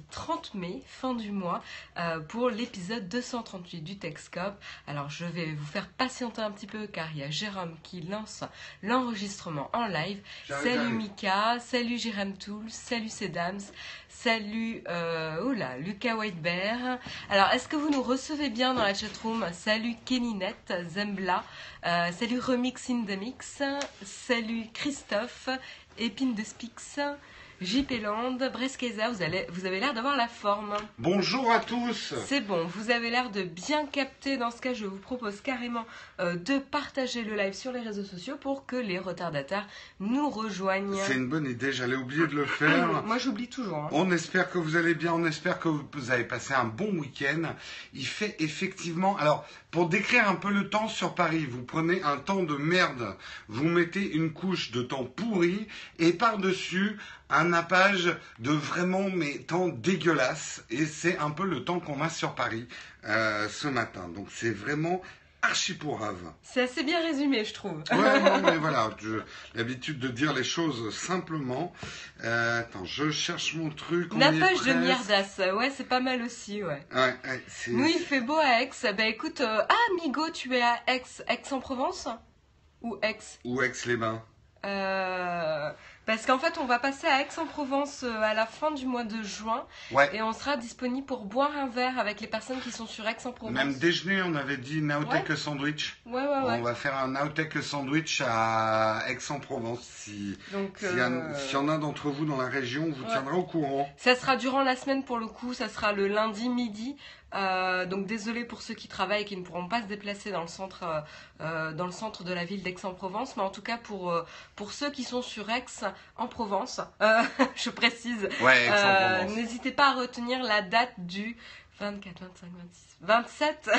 mardi 30 mai, fin du mois, euh, pour l'épisode 238 du Texcope. Alors je vais vous faire patienter un petit peu car il y a Jérôme qui lance l'enregistrement en live. Salut. Mika, salut Jérôme Toul, salut Sedams, salut euh, Lucas Whitebear. Alors est-ce que vous nous recevez bien dans la chatroom? Salut Keninette, Zembla, euh, salut Remix in the Mix, salut Christophe, Épine de Spix, JP Land, Breskeza, vous, allez, vous avez l'air d'avoir la forme. Bonjour à tous. C'est bon, vous avez l'air de bien capter. Dans ce cas, je vous propose carrément euh, de partager le live sur les réseaux sociaux pour que les retardataires nous rejoignent. C'est une bonne idée, j'allais oublier de le faire. Moi, j'oublie toujours. hein. On espère que vous allez bien, on espère que vous avez passé un bon week-end. Il fait effectivement... Alors, pour décrire un peu le temps sur Paris, vous prenez un temps de merde, vous mettez une couche de temps pourri et par-dessus un nappage de vraiment mais temps dégueulasse. Et c'est un peu le temps qu'on a sur Paris euh, ce matin. Donc c'est vraiment archi pourrave. C'est assez bien résumé, je trouve. Ouais, non, mais voilà, j'ai l'habitude de dire les choses simplement. Euh, attends, je cherche mon truc. est Nappage de mierdasse, ouais, c'est pas mal aussi, ouais. Ouais, Nous, il fait beau à Aix. Bah écoute, euh, ah, Migo, tu es à Aix, Aix-en-Provence? Ou Aix? Ou Aix-les-Bains. Euh, Parce qu'en fait, on va passer à Aix-en-Provence euh, à la fin du mois de juin Ouais. et on sera disponible pour boire un verre avec les personnes qui sont sur Aix-en-Provence. Même déjeuner, on avait dit Naotech sandwich. Ouais, ouais, On ouais. va faire un Naotech sandwich à Aix-en-Provence. Si, Donc, s'il y, a- euh, y en a d'entre vous dans la région, on vous Ouais. tiendra au courant. ça sera durant la semaine pour le coup, ça sera le lundi midi. Euh, donc désolé pour ceux qui travaillent et qui ne pourront pas se déplacer dans le centre, euh, euh, dans le centre de la ville d'Aix-en-Provence, mais en tout cas pour euh, pour ceux qui sont sur Aix-en-Provence, euh, je précise, Ouais, Euh. N'hésitez pas à retenir la date du 24, 25, 26, 27.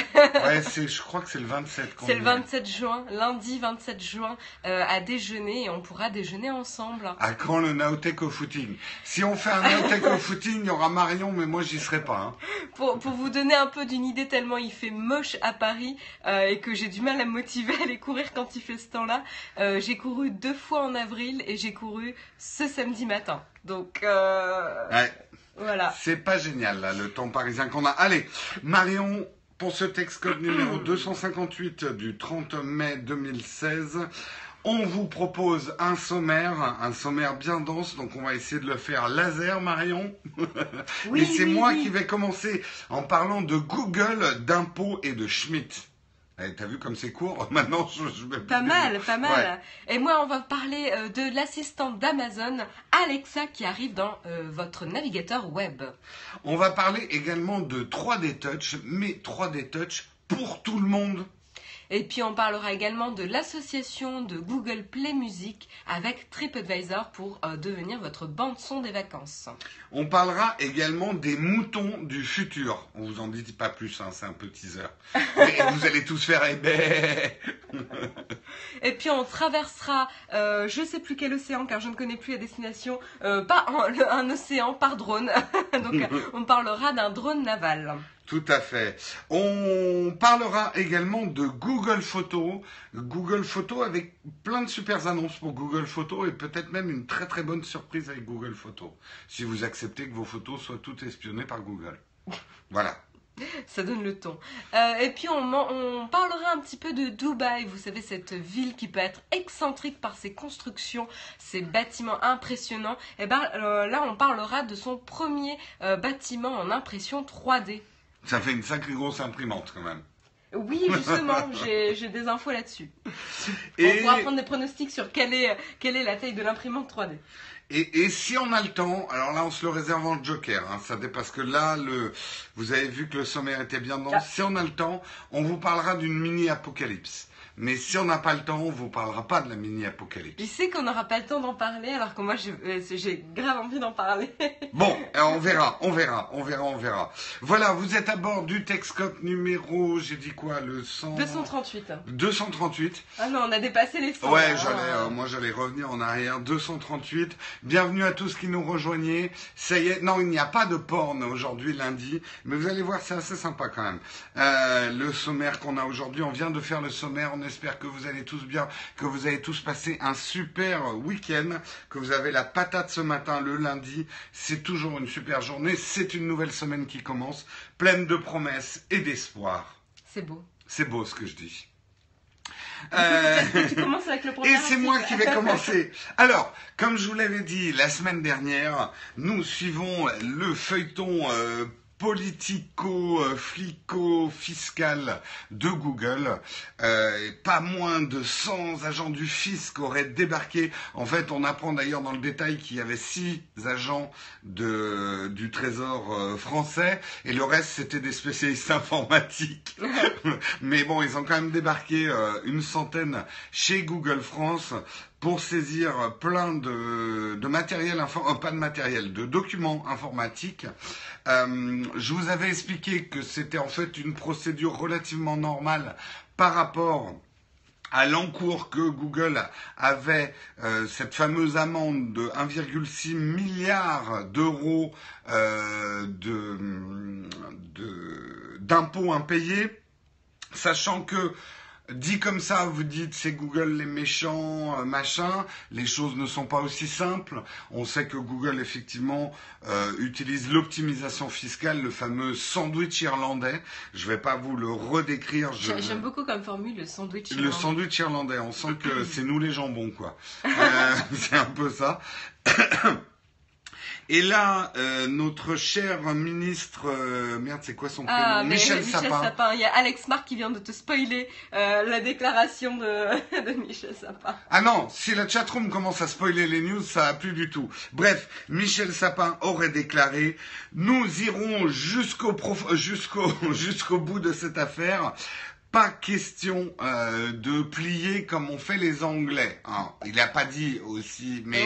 ouais, c'est, je crois que c'est le 27 qu'on C'est le est. 27 juin, lundi 27 juin, euh, à déjeuner et on pourra déjeuner ensemble. À quand le Naotech au footing? Si on fait un Naotech au footing, il y aura Marion, mais moi j'y serai pas. hein. Pour, pour vous donner un peu d'une idée, tellement il fait moche à Paris euh, et que j'ai du mal à me motiver à aller courir quand il fait ce temps-là, euh, j'ai couru deux fois en avril et j'ai couru ce samedi matin. Donc euh, Ouais. Voilà. C'est pas génial, là, le temps parisien qu'on a. Allez, Marion, pour ce texte code numéro 258 du 30 mai 2016, on vous propose un sommaire, un sommaire bien dense, donc on va essayer de le faire laser, Marion. Oui, et c'est oui, moi oui. qui vais commencer en parlant de Google, d'impôts et de Schmitt. Eh, T'as vu comme c'est court Maintenant, je, je vais Pas mal, pas mal. Et moi, on va parler euh, de l'assistante d'Amazon, Alexa, qui arrive dans euh, votre navigateur web. On va parler également de 3D Touch, mais 3D Touch pour tout le monde. Et puis on parlera également de l'association de Google Play Music avec TripAdvisor pour euh, devenir votre bande son des vacances. On parlera également des moutons du futur. On vous en dit pas plus, hein, c'est un peu teaser. Mais vous allez tous faire ben. Et puis on traversera, euh, je sais plus quel océan car je ne connais plus la destination, euh, pas un, océan par drone. Donc on parlera d'un drone naval. Tout à fait. On parlera également de Google Photos. Google Photos avec plein de super annonces pour Google Photos et peut-être même une très très bonne surprise avec Google Photos. Si vous acceptez que vos photos soient toutes espionnées par Google. Voilà. Ça donne le ton. Euh, et puis on, parlera un petit peu de Dubaï, vous savez, cette ville qui peut être excentrique par ses constructions, ses bâtiments impressionnants. Et ben euh, là, on parlera de son premier euh, bâtiment en impression 3D. Ça fait une sacrée grosse imprimante quand même. Oui, justement, j'ai des infos là-dessus. On pourra prendre des pronostics sur quelle est, quelle est la taille de l'imprimante 3D. et, et si on a le temps, alors là on se le réserve en joker, hein, ça dépasse que là, le, vous avez vu que le sommaire était bien dense. Ah. Si on a le temps, on vous parlera d'une mini-apocalypse. Mais si on n'a pas le temps, on vous parlera pas de la mini-apocalypse. Il sait qu'on n'aura pas le temps d'en parler, alors que moi, j'ai euh, j'ai grave envie d'en parler. Bon, alors on verra, on verra, on verra, on verra. Voilà, vous êtes à bord du Texcope numéro, j'ai dit quoi, le 100... 238. 238. Ah non, on a dépassé les 100. Ouais, j'allais, hein. euh, moi j'allais revenir en arrière. 238. Bienvenue à tous qui nous rejoignez. Ça y est, non, il n'y a pas de porn aujourd'hui lundi, mais vous allez voir, c'est assez sympa quand même. Euh, le sommaire qu'on a aujourd'hui, on vient de faire le sommaire. On espère que vous allez tous bien, que vous avez tous passé un super week-end, que vous avez la patate ce matin, le lundi. C'est toujours une super journée. C'est une nouvelle semaine qui commence, pleine de promesses et d'espoir. C'est beau. C'est beau ce que je dis. Euh, tu commences avec le Et c'est moi qui vais commencer. Alors, comme je vous l'avais dit la semaine dernière, nous suivons le feuilleton euh, politico-flico-fiscal de Google. Euh, pas moins de 100 agents du fisc auraient débarqué. En fait, on apprend d'ailleurs dans le détail qu'il y avait 6 agents de, du Trésor euh, français et le reste, c'était des spécialistes informatiques. Mais bon, ils ont quand même débarqué euh, une centaine chez Google France pour saisir plein de, de matériel, euh, pas de matériel, de documents informatiques. Euh, je vous avais expliqué que c'était en fait une procédure relativement normale par rapport à l'encours que Google avait euh, cette fameuse amende de 1,6 milliard d'euros euh, d'impôts de, impayés, sachant que Dit comme ça, vous dites c'est Google les méchants, euh, machin. Les choses ne sont pas aussi simples. On sait que Google effectivement euh, utilise l'optimisation fiscale, le fameux sandwich irlandais. Je vais pas vous le redécrire. J'aime beaucoup comme formule le sandwich irlandais. Le sandwich irlandais. On sent que c'est nous les jambons quoi. Euh, c'est un peu ça. Et là, euh, notre cher ministre, euh, merde, c'est quoi son prénom ah, Michel, Sapin. Il y a Alex Marc qui vient de te spoiler euh, la déclaration de, de, Michel Sapin. Ah non, si la chatroom commence à spoiler les news, ça a plus du tout. Bref, Michel Sapin aurait déclaré nous irons jusqu'au jusqu'au jusqu'au bout de cette affaire pas question euh, de plier comme on fait les Anglais. Hein. Il n'a pas dit aussi, mais,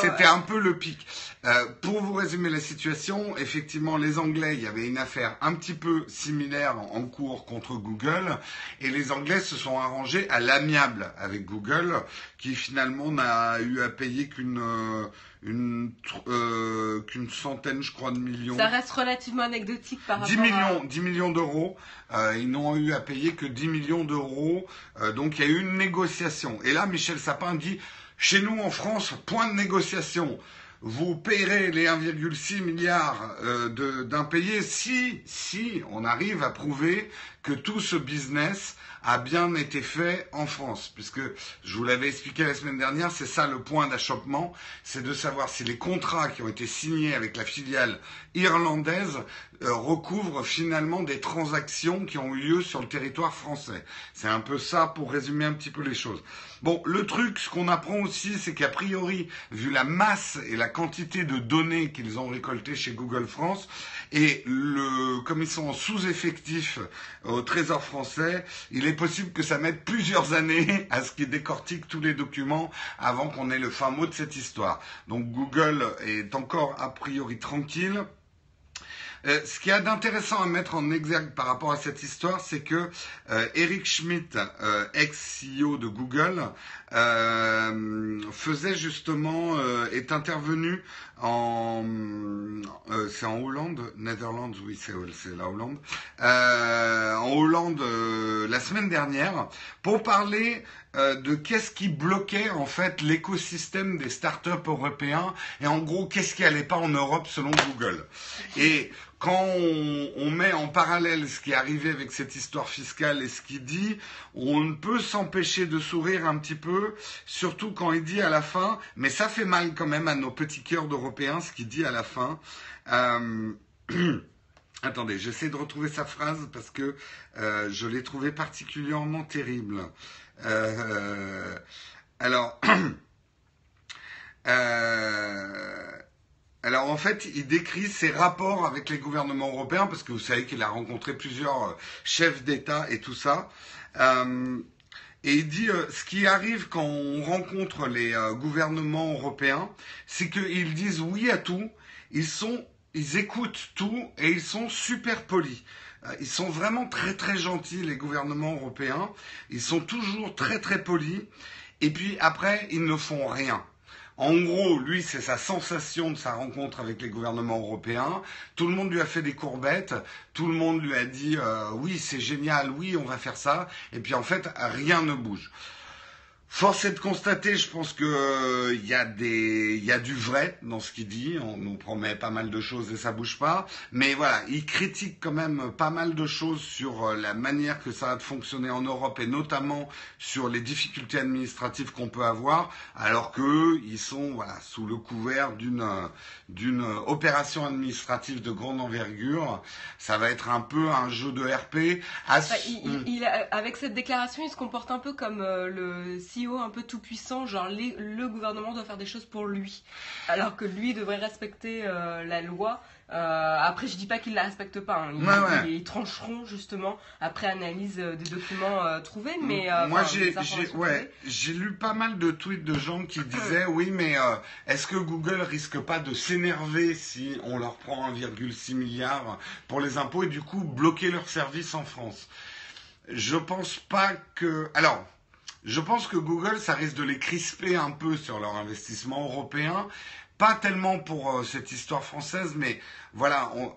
c'était un peu le pic. Euh, pour vous résumer la situation, effectivement, les Anglais, il y avait une affaire un petit peu similaire en cours contre Google, et les Anglais se sont arrangés à l'amiable avec Google, qui finalement n'a eu à payer qu'une euh, une, euh, qu'une centaine, je crois, de millions. Ça reste relativement anecdotique par 10 millions, 10 millions d'euros. Euh, ils n'ont eu à payer que 10 millions d'euros. Euh, donc il y a eu une négociation. Et là, Michel Sapin dit, chez nous en France, point de négociation. Vous payerez les 1,6 milliards euh, d'impayés si, si on arrive à prouver que tout ce business a bien été fait en France, puisque je vous l'avais expliqué la semaine dernière, c'est ça le point d'achoppement, c'est de savoir si les contrats qui ont été signés avec la filiale irlandaise euh, recouvrent finalement des transactions qui ont eu lieu sur le territoire français. C'est un peu ça pour résumer un petit peu les choses. Bon, le truc, ce qu'on apprend aussi, c'est qu'a priori, vu la masse et la quantité de données qu'ils ont récoltées chez Google France, et le, comme ils sont sous-effectif au Trésor français, il est possible que ça mette plusieurs années à ce qu'ils décortiquent tous les documents avant qu'on ait le fin mot de cette histoire. Donc Google est encore a priori tranquille. Euh, ce qu'il y a d'intéressant à mettre en exergue par rapport à cette histoire, c'est que euh, Eric Schmidt, euh, ex-CEO de Google, faisait justement, est intervenu en, c'est en Hollande, Netherlands, oui, c'est la Hollande, en Hollande la semaine dernière pour parler de qu'est-ce qui bloquait en fait l'écosystème des startups européens et en gros qu'est-ce qui allait pas en Europe selon Google. Quand on, met en parallèle ce qui est arrivé avec cette histoire fiscale et ce qu'il dit, on ne peut s'empêcher de sourire un petit peu, surtout quand il dit à la fin, mais ça fait mal quand même à nos petits cœurs d'Européens, ce qu'il dit à la fin. Euh, attendez, j'essaie de retrouver sa phrase parce que euh, je l'ai trouvé particulièrement terrible. Euh, alors, Alors en fait, il décrit ses rapports avec les gouvernements européens, parce que vous savez qu'il a rencontré plusieurs euh, chefs d'État et tout ça. Euh, et il dit, euh, ce qui arrive quand on rencontre les gouvernements européens, c'est qu'ils disent oui à tout, ils, sont, ils écoutent tout et ils sont super polis. Ils sont vraiment très très gentils, les gouvernements européens. Ils sont toujours très très polis. Et puis après, ils ne font rien. En gros, lui, c'est sa sensation de sa rencontre avec les gouvernements européens. Tout le monde lui a fait des courbettes. Tout le monde lui a dit euh, oui, c'est génial, oui, on va faire ça. Et puis en fait, rien ne bouge. Force est de constater, je pense que euh, il y a des, il y a du vrai dans ce qu'il dit. On nous promet pas mal de choses et ça bouge pas. Mais voilà, il critique quand même pas mal de choses sur euh, la manière que ça a de fonctionner en Europe et notamment sur les difficultés administratives qu'on peut avoir, alors que ils sont voilà sous le couvert d'une euh, d'une opération administrative de grande envergure. Ça va être un peu un jeu de RP. À... Il, il, il, avec cette déclaration, il se comporte un peu comme le CEO un peu tout puissant, genre le gouvernement doit faire des choses pour lui, alors que lui devrait respecter euh, la loi. Euh, après, je dis pas qu'ils la respectent pas. Hein. Ils, trancheront justement après analyse euh, des documents trouvés. Mais moi, j'ai ouais, j'ai lu pas mal de tweets de gens qui disaient oui, mais est-ce que Google risque pas de s'énerver si on leur prend 1,6 milliard pour les impôts et du coup bloquer leurs services en France? Je pense pas que. Alors. Je pense que Google, ça risque de les crisper un peu sur leur investissement européen. Pas tellement pour euh, cette histoire française, mais voilà, on,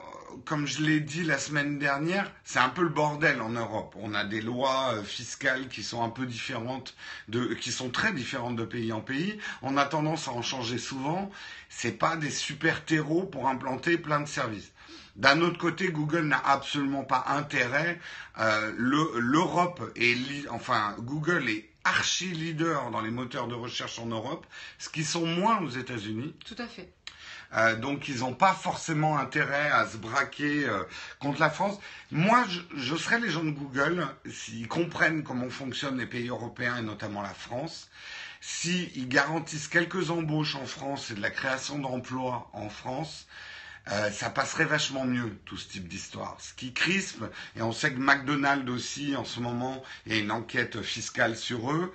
comme je l'ai dit la semaine dernière, c'est un peu le bordel en Europe. On a des lois euh, fiscales qui sont un peu différentes, qui sont très différentes de pays en pays. On a tendance à en changer souvent. C'est pas des super terreaux pour implanter plein de services. D'un autre côté, Google n'a absolument pas intérêt. Euh, L'Europe est, enfin, Google est archi leader dans les moteurs de recherche en Europe, ce qui sont moins aux États-Unis. Tout à fait. Euh, donc ils n'ont pas forcément intérêt à se braquer euh, contre la France. Moi, je, je, serais les gens de Google s'ils comprennent comment fonctionnent les pays européens et notamment la France, s'ils garantissent quelques embauches en France et de la création d'emplois en France, euh, ça passerait vachement mieux, tout ce type d'histoire. Ce qui crispe, et on sait que McDonald's aussi, en ce moment, il y a une enquête fiscale sur eux,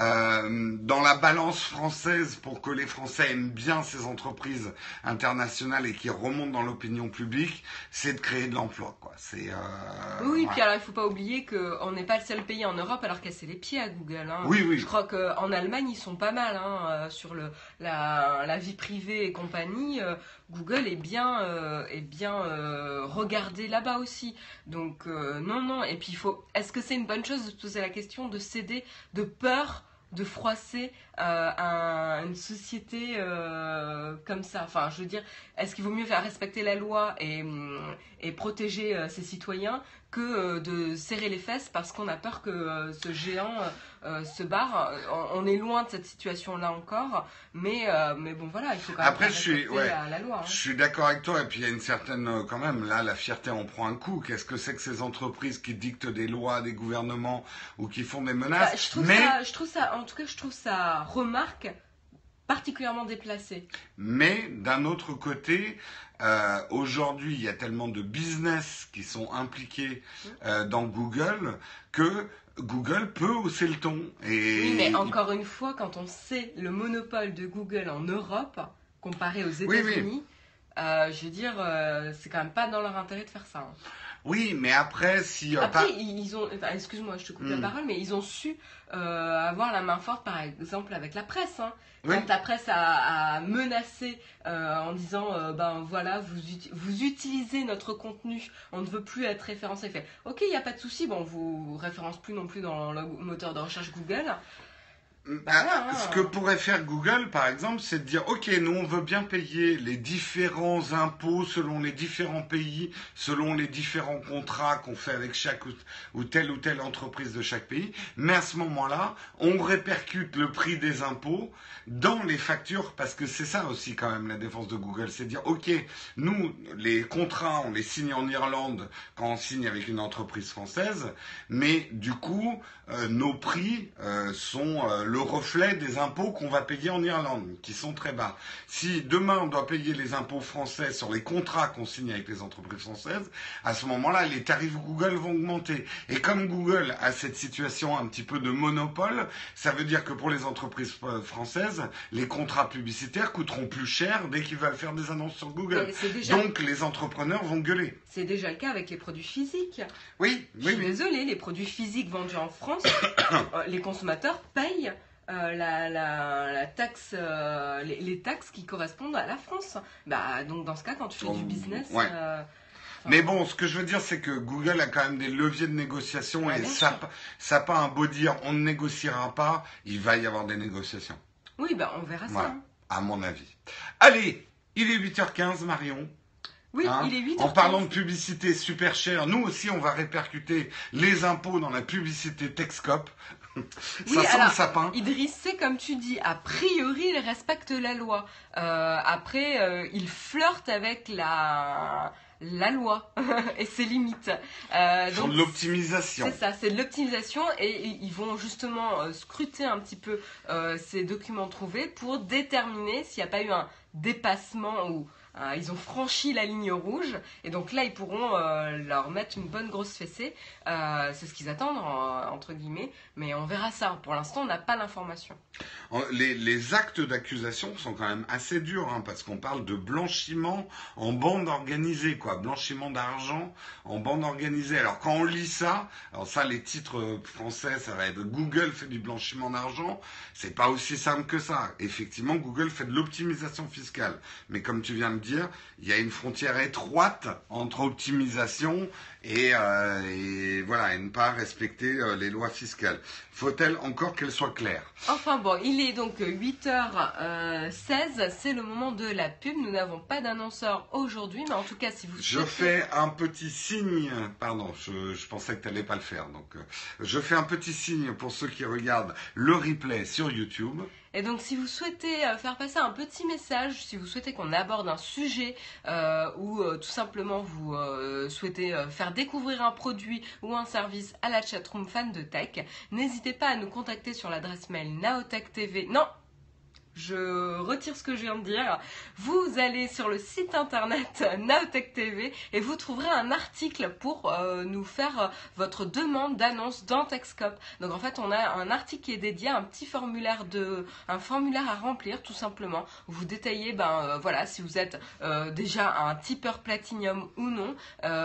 euh, dans la balance française, pour que les Français aiment bien ces entreprises internationales et qui remontent dans l'opinion publique, c'est de créer de l'emploi. Quoi. C'est, euh, oui, puis alors il ne faut pas oublier qu'on n'est pas le seul pays en Europe alors casser les pieds à Google. Hein. Oui, oui. Je crois qu'en Allemagne, ils sont pas mal hein, euh, sur le, la, la, vie privée et compagnie. Google est bien, euh, euh, regardé là-bas aussi. Donc euh, non, non. Et puis il. Est-ce que c'est une bonne chose de se poser la question de céder de peur de froisser une société comme ça? Enfin, je veux dire, est-ce qu'il vaut mieux faire respecter la loi et, et protéger ses citoyens que de serrer les fesses parce qu'on a peur que ce géant se barre on, est loin de cette situation-là encore, mais, mais bon, voilà, il faut quand même Après, je suis, la loi. Hein. Je suis d'accord avec toi, et puis il y a une certaine, quand même, là, la fierté en prend un coup. Qu'est-ce que c'est que ces entreprises qui dictent des lois, des gouvernements ou qui font des menaces? Bah, je, trouve mais... ça, je trouve ça, en tout cas, je trouve ça remarque particulièrement déplacée. Mais d'un autre côté, euh, aujourd'hui, il y a tellement de business qui sont impliqués euh, dans Google que Google peut hausser le ton. Et oui, mais encore une fois, quand on sait le monopole de Google en Europe comparé aux États-Unis, euh, je veux dire, c'est quand même pas dans leur intérêt de faire ça. Hein. Oui, mais après, si. Après, ils ont. Excuse-moi, je te coupe la hmm. parole, mais ils ont su euh, avoir la main forte, par exemple, avec la presse. Hein. Quand la presse a, menacé euh, en disant euh, ben voilà, vous, vous utilisez notre contenu, on ne veut plus être référencé. Fait ok, il n'y a pas de souci, bon, on vous référence plus non plus dans le moteur de recherche Google. Bah, ah. ce que pourrait faire Google, par exemple, c'est de dire, OK, nous, on veut bien payer les différents impôts selon les différents pays, selon les différents contrats qu'on fait avec chaque ou telle ou telle entreprise de chaque pays, mais à ce moment-là, on répercute le prix des impôts dans les factures, parce que c'est ça aussi quand même la défense de Google, c'est de dire, OK, nous, les contrats, on les signe en Irlande quand on signe avec une entreprise française, mais du coup, nos prix euh, sont euh, le reflet des impôts qu'on va payer en Irlande, qui sont très bas. Si demain on doit payer les impôts français sur les contrats qu'on signe avec les entreprises françaises, à ce moment-là, les tarifs Google vont augmenter. Et comme Google a cette situation un petit peu de monopole, ça veut dire que pour les entreprises françaises, les contrats publicitaires coûteront plus cher dès qu'ils veulent faire des annonces sur Google. Donc les entrepreneurs vont gueuler. C'est déjà le cas avec les produits physiques. Oui, oui. Je suis désolée, les produits physiques vendus en France, les consommateurs payent euh, la, la, la taxe, euh, les, les taxes qui correspondent à la France. Bah, donc dans ce cas, quand tu fais Oh, du business, ouais. euh, Mais bon, ce que je veux dire, c'est que Google a quand même des leviers de négociation Ouais, et ça, ça pas un beau dire on ne négociera pas, il va y avoir des négociations, oui, bah on verra Voilà. ça. hein. à mon avis. Allez, il est 8h15, Marion. Oui, Hein il est 8 En parlant de publicité super chère, nous aussi on va répercuter les impôts dans la publicité Texcop. Oui, ça sent alors, le sapin. Idriss, c'est comme tu dis, a priori, il respecte la loi. Euh, après, euh, il flirte avec la, la loi et ses limites. Euh, donc, de l'optimisation. C'est ça, c'est de l'optimisation et ils vont justement euh, scruter un petit peu euh, ces documents trouvés pour déterminer s'il n'y a pas eu un dépassement ou ils ont franchi la ligne rouge et donc là ils pourront euh, leur mettre une bonne grosse fessée. Euh, c'est ce qu'ils attendent en- entre guillemets, mais on verra ça. Pour l'instant, on n'a pas l'information. Les, actes d'accusation sont quand même assez durs, hein, parce qu'on parle de blanchiment en bande organisée, quoi. Blanchiment d'argent en bande organisée. Alors quand on lit ça, alors ça, les titres français, ça va être Google fait du blanchiment d'argent. C'est pas aussi simple que ça. Effectivement, Google fait de l'optimisation fiscale. Mais comme tu viens de dire, il y a une frontière étroite entre optimisation et, euh, et voilà, et ne pas respecter euh, les lois fiscales. Faut-elle encore qu'elles soient claires Enfin bon, il est donc 8h16, c'est le moment de la pub. Nous n'avons pas d'annonceur aujourd'hui, mais en tout cas, si vous Je souhaitez- fais un petit signe, pardon, je, je pensais que tu n'allais pas le faire, donc euh, je fais un petit signe pour ceux qui regardent le replay sur YouTube. Et donc, si vous souhaitez euh, faire passer un petit message, si vous souhaitez qu'on aborde un sujet euh, ou euh, tout simplement vous euh, souhaitez faire découvrir un produit ou un service à la chatroom fan de tech, n'hésitez pas à nous contacter sur l'adresse mail naotech.tv. Non je retire ce que je viens de dire. Vous allez sur le site internet Naotech TV et vous trouverez un article pour euh, nous faire euh, votre demande d'annonce dans Techscope. Donc en fait, on a un article qui est dédié à un petit formulaire de, un formulaire à remplir tout simplement. Vous détaillez, ben euh, voilà, si vous êtes déjà un tipeur Platinum ou non,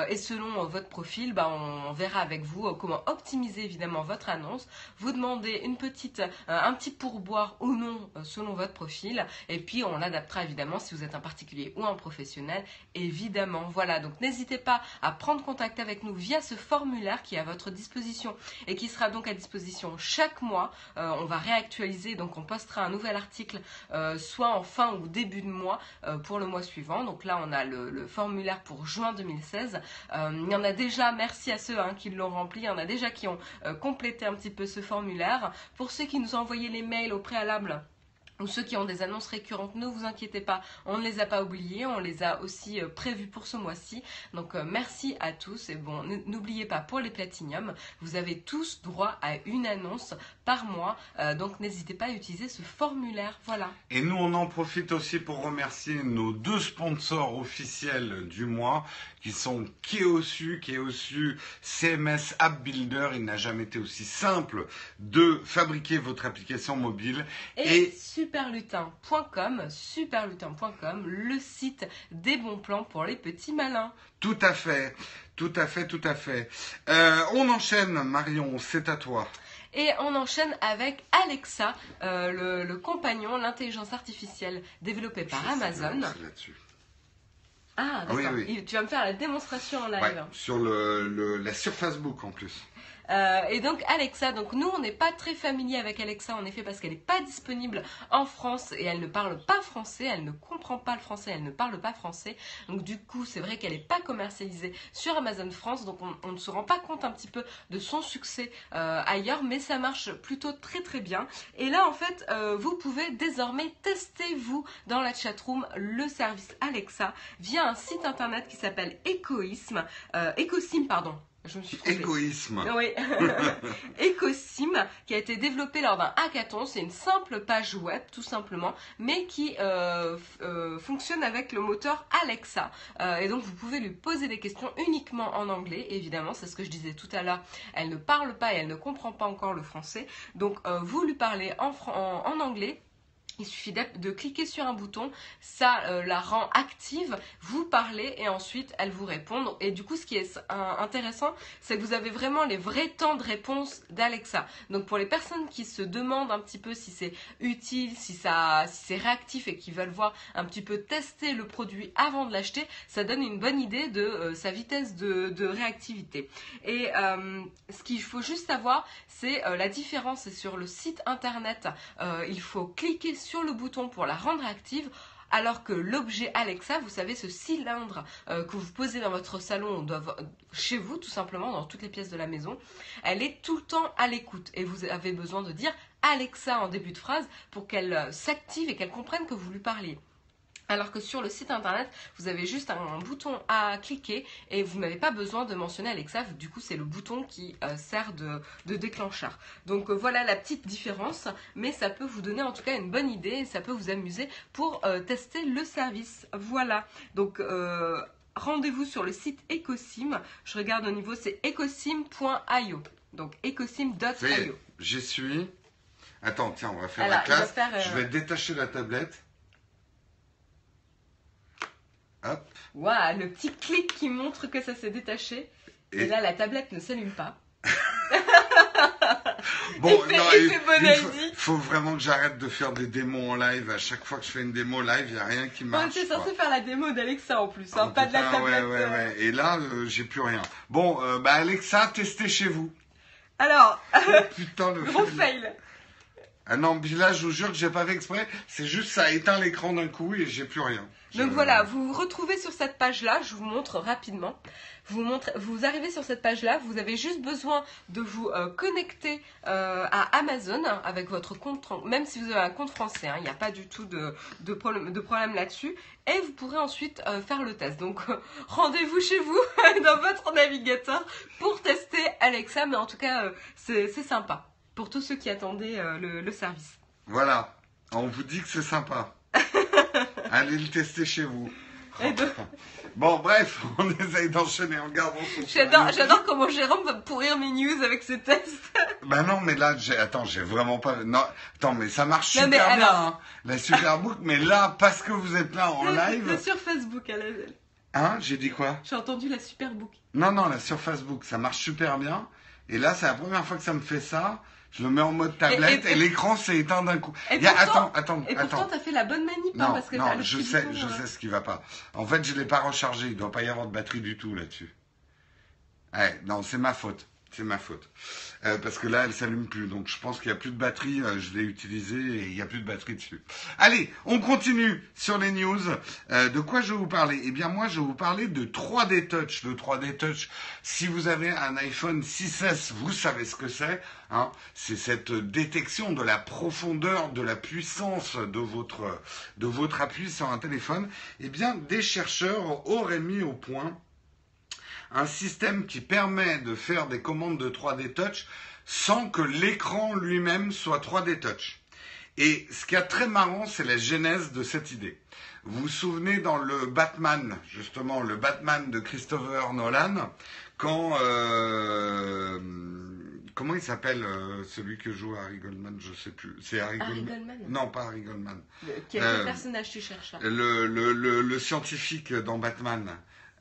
et selon votre profil, ben on, verra avec vous comment optimiser évidemment votre annonce. Vous demandez une petite, un petit pourboire ou non selon votre profil, et puis on adaptera évidemment si vous êtes un particulier ou un professionnel, évidemment. Voilà, donc n'hésitez pas à prendre contact avec nous via ce formulaire qui est à votre disposition et qui sera donc à disposition chaque mois. Euh, on va réactualiser, donc on postera un nouvel article euh, soit en fin ou début de mois euh, pour le mois suivant. Donc là, on a le, formulaire pour juin 2016. Euh, il y en a déjà, merci à ceux hein, qui l'ont rempli, il y en a déjà qui ont complété un petit peu ce formulaire. Pour ceux qui nous ont envoyé les mails au préalable, ou ceux qui ont des annonces récurrentes, ne vous inquiétez pas, on ne les a pas oubliés, on les a aussi euh, prévus pour ce mois-ci. Donc euh, merci à tous et bon, n'oubliez pas pour les platinium, vous avez tous droit à une annonce par mois, euh, donc n'hésitez pas à utiliser ce formulaire. Voilà. Et nous, on en profite aussi pour remercier nos deux sponsors officiels du mois, qui sont Keosu, Keosu CMS App Builder. Il n'a jamais été aussi simple de fabriquer votre application mobile. Et, Et- superlutin.com, superlutin.com, le site des bons plans pour les petits malins. Tout à fait, tout à fait, tout à fait. Euh, on enchaîne, Marion, c'est à toi. Et on enchaîne avec Alexa, euh, le, le compagnon, l'intelligence artificielle développée par Je Amazon. Ah, Oui, d'accord. oui. Il- Tu vas me faire la démonstration en live. Ouais, sur le, le- la Surface Book en plus. Euh, et donc Alexa, donc nous on n'est pas très familier avec Alexa en effet parce qu'elle n'est pas disponible en France et elle ne parle pas français, elle ne comprend pas le français, elle ne parle pas français. Donc du coup c'est vrai qu'elle n'est pas commercialisée sur Amazon France, donc on, ne se rend pas compte un petit peu de son succès euh, ailleurs, mais ça marche plutôt très très bien. Et là en fait euh, vous pouvez désormais tester vous dans la chatroom le service Alexa via un site internet qui s'appelle Ecoism, Ecosim pardon. Je me suis trompée. Égoïsme. Oui. EcoSim, qui a été développé lors d'un hackathon. C'est une simple page web, tout simplement, mais qui euh, euh, fonctionne avec le moteur Alexa. Euh, et donc, vous pouvez lui poser des questions uniquement en anglais. Évidemment, c'est ce que je disais tout à l'heure. Elle ne parle pas et elle ne comprend pas encore le français. Donc, vous lui parlez en, fran- en, en anglais. Il suffit de cliquer sur un bouton, ça euh, la rend active, vous parlez et ensuite elle vous répond. Et du coup, ce qui est intéressant, c'est que vous avez vraiment les vrais temps de réponse d'Alexa. Donc pour les personnes qui se demandent un petit peu si c'est utile, si, c'est réactif et qui veulent voir un petit peu tester le produit avant de l'acheter, ça donne une bonne idée de euh, sa vitesse de, réactivité. Et euh, ce qu'il faut juste savoir, c'est la différence. sur le site internet, il faut cliquer sur le bouton pour la rendre active alors que l'objet Alexa, vous savez, ce cylindre euh, que vous posez dans votre salon, chez vous tout simplement, dans toutes les pièces de la maison, elle est tout le temps à l'écoute et vous avez besoin de dire Alexa en début de phrase pour qu'elle euh, s'active et qu'elle comprenne que vous lui parliez. Alors que sur le site internet, vous avez juste un, bouton à cliquer et vous n'avez pas besoin de mentionner Alexa. Du coup, c'est le bouton qui euh, sert de, déclencheur. Donc euh, voilà la petite différence, mais ça peut vous donner en tout cas une bonne idée et ça peut vous amuser pour euh, tester le service. Voilà. Donc rendez-vous sur le site Ecosim. Je regarde au niveau, c'est ecosim.io. Donc ecosim.io. J'y suis. Attends, tiens, on va faire la classe. Je vais détacher la tablette. Hop. Waouh, le petit clic qui montre que ça s'est détaché. Et... là, la tablette ne s'allume pas. bon, il, non, il, faut, vraiment que j'arrête de faire des démos en live. À chaque fois que je fais une démo live, il n'y a rien qui marche. c'est censé faire la démo d'Alexa en plus, hein, pas de la tablette. Ouais, ouais, ouais. Et là, euh, j'ai plus rien. Bon, euh, bah Alexa, testez chez vous. Alors, oh, putain, le gros fail. Ah non, là, je vous jure que j'ai pas fait exprès. C'est juste ça éteint l'écran d'un coup et j'ai plus rien. Donc voilà, vous vous retrouvez sur cette page-là. Je vous montre rapidement. Vous, montre, vous arrivez sur cette page-là. Vous avez juste besoin de vous euh, connecter euh, à Amazon avec votre compte, même si vous avez un compte français. Hein, il n'y a pas du tout de, de problème, de problème là-dessus. Et vous pourrez ensuite euh, faire le test. Donc rendez-vous chez vous dans votre navigateur pour tester Alexa. Mais en tout cas, c'est sympa pour tous ceux qui attendaient euh, le, service. Voilà, on vous dit que c'est sympa. Allez le tester chez vous. Bon, bref, on essaye d'enchaîner en gardant J'adore, j'adore comment Jérôme va pourrir mes news avec ses tests. Ben non, mais là, j'ai, attends, j'ai vraiment pas. Non, attends, mais ça marche super bien, hein, la Superbook. mais là, parce que vous êtes là en live. La sur Facebook, elle. Hein, j'ai dit quoi? J'ai entendu la Superbook. Non, non, la sur Facebook, ça marche super bien. Et là, c'est la première fois que ça me fait ça je le mets en mode tablette et, l'écran s'est éteint d'un coup. Et pourtant, attends, attends, et pourtant, t'as fait la bonne manip, hein, non, parce que non, je sais, je sais ce qui va pas. En fait, je l'ai pas rechargé. Il doit pas y avoir de batterie du tout là-dessus. Ouais, non, c'est ma faute. C'est ma faute. Euh, parce que là, elle s'allume plus. Donc, je pense qu'il n'y a plus de batterie. Euh, je l'ai utilisée et il n'y a plus de batterie dessus. Allez, on continue sur les news. Euh, de quoi je vais vous parler? Eh bien, moi, je vais vous parler de 3D Touch. Le 3D Touch, si vous avez un iPhone 6S, vous savez ce que c'est. Hein c'est cette détection de la profondeur, de la puissance de votre, de votre appui sur un téléphone. Eh bien, des chercheurs auraient mis au point un système qui permet de faire des commandes de 3D Touch sans que l'écran lui-même soit 3D Touch. Et ce qui est très marrant, c'est la genèse de cette idée. Vous vous souvenez dans le Batman, justement, le Batman de Christopher Nolan, quand... Euh, comment il s'appelle euh, celui que joue Harry Goldman Je sais plus. C'est Harry, Goldman. Non, pas Harry Goldman. quel euh, personnage tu cherches le, le, scientifique dans Batman.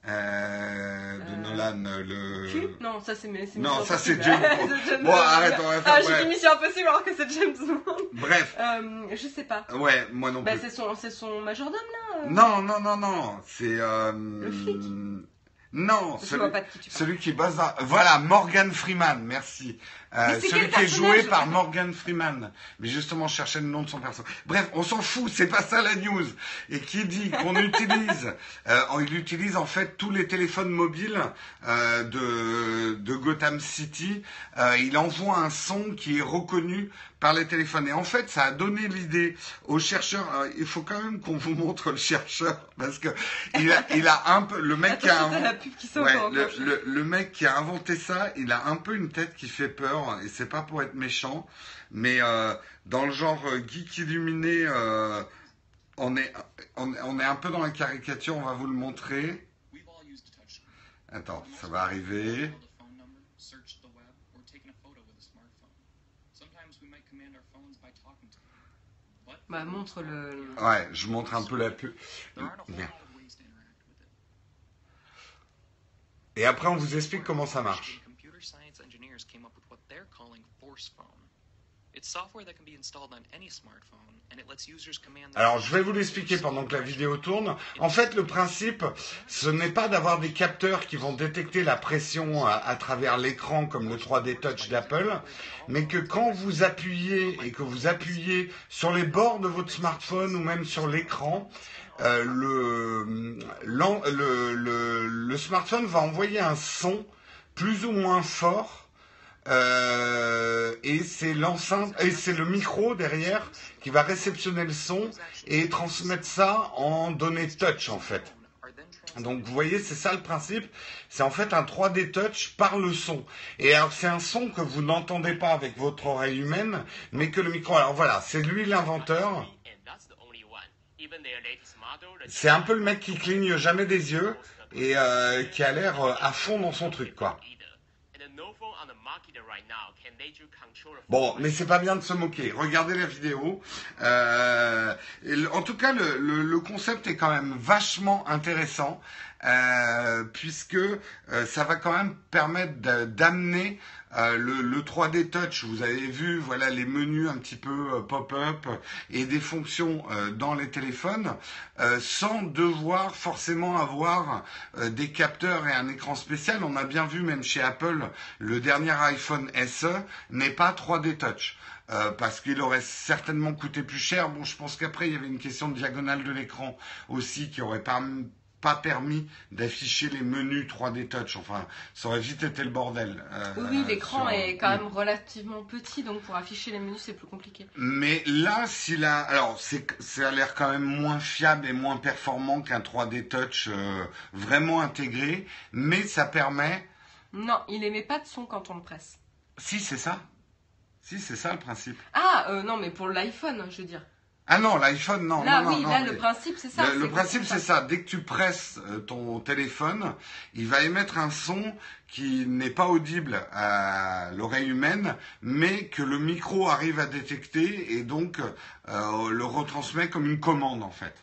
Euh, de euh, Nolan, le. Non, ça c'est Non, ça c'est James Bond. bon, arrête, on va faire. Ah, j'ai dit Mission Impossible alors que c'est James Bond. Bref. Euh, je sais pas. Ouais, moi non bah, plus. c'est son, c'est son majordome là. Non, non, non, non. C'est. Euh... Le flic. Non, celui, qui bosse dans... Voilà, Morgan Freeman, merci. Euh, celui qui est joué par Morgan Freeman. Mais justement, je cherchais le nom de son personnage. Bref, on s'en fout, c'est pas ça la news. Et qui dit qu'on utilise, euh, il utilise en fait tous les téléphones mobiles euh, de, de Gotham City. Euh, il envoie un son qui est reconnu par les téléphones. Et en fait, ça a donné l'idée aux chercheurs. il faut quand même qu'on vous montre le chercheur parce que il a, il a un peu le mec qui a le, le, mec qui a inventé ça, il a un peu une tête qui fait peur et c'est pas pour être méchant, mais euh, dans le genre euh, geek illuminé, euh, on est on, on est un peu dans la caricature. On va vous le montrer. Attends, ça va arriver. Bah, montre le. Ouais, je montre un peu la pub. Merde. Et après, on vous explique comment ça marche. Alors, je vais vous l'expliquer pendant que la vidéo tourne. En fait, le principe, ce n'est pas d'avoir des capteurs qui vont détecter la pression à, à travers l'écran comme le 3D Touch d'Apple, mais que quand vous appuyez et que vous appuyez sur les bords de votre smartphone ou même sur l'écran, euh, le, l'en- le, le- le smartphone va envoyer un son plus ou moins fort euh, et c'est l'enceinte et c'est le micro derrière qui va réceptionner le son et transmettre ça en données touch en fait. Donc vous voyez, c'est ça le principe. C'est en fait un 3D touch par le son. Et alors c'est un son que vous n'entendez pas avec votre oreille humaine, mais que le micro. Alors voilà, c'est lui l'inventeur. C'est un peu le mec qui cligne jamais des yeux et euh, qui a l'air euh, à fond dans son truc quoi. Bon, mais c'est pas bien de se moquer. Regardez la vidéo. Euh, en tout cas, le, concept est quand même vachement intéressant. euh, puisque euh, ça va quand même permettre d'amener euh, le, le 3D Touch. Vous avez vu, voilà les menus un petit peu euh, pop-up et des fonctions euh, dans les téléphones, sans devoir forcément avoir des capteurs et un écran spécial. On a bien vu, même chez Apple, le dernier iPhone SE n'est pas 3D Touch. Parce qu'il aurait certainement coûté plus cher. Bon, je pense qu'après, il y avait une question de diagonale de l'écran aussi qui aurait pas, pas permis d'afficher les menus 3D Touch. Enfin, ça aurait vite été le bordel. euh, Oui, l'écran sur- est quand oui. même relativement petit, donc pour afficher les menus, c'est plus compliqué. Mais là, s'il a, alors c'est, ça a l'air quand même moins fiable et moins performant qu'un 3D Touch euh, vraiment intégré, mais ça permet. Non, il émet pas de son quand on le presse. Si c'est ça, si c'est ça le principe. Ah, euh, non, mais pour l'iPhone, je veux dire. Ah non, l'iPhone non. là, non, non, oui, non, là, le principe, c'est ça. Le, principe, c'est ça. Dès que tu presses euh, ton téléphone, il va émettre un son qui n'est pas audible à l'oreille humaine, mais que le micro arrive à détecter et donc euh, le retransmet comme une commande en fait.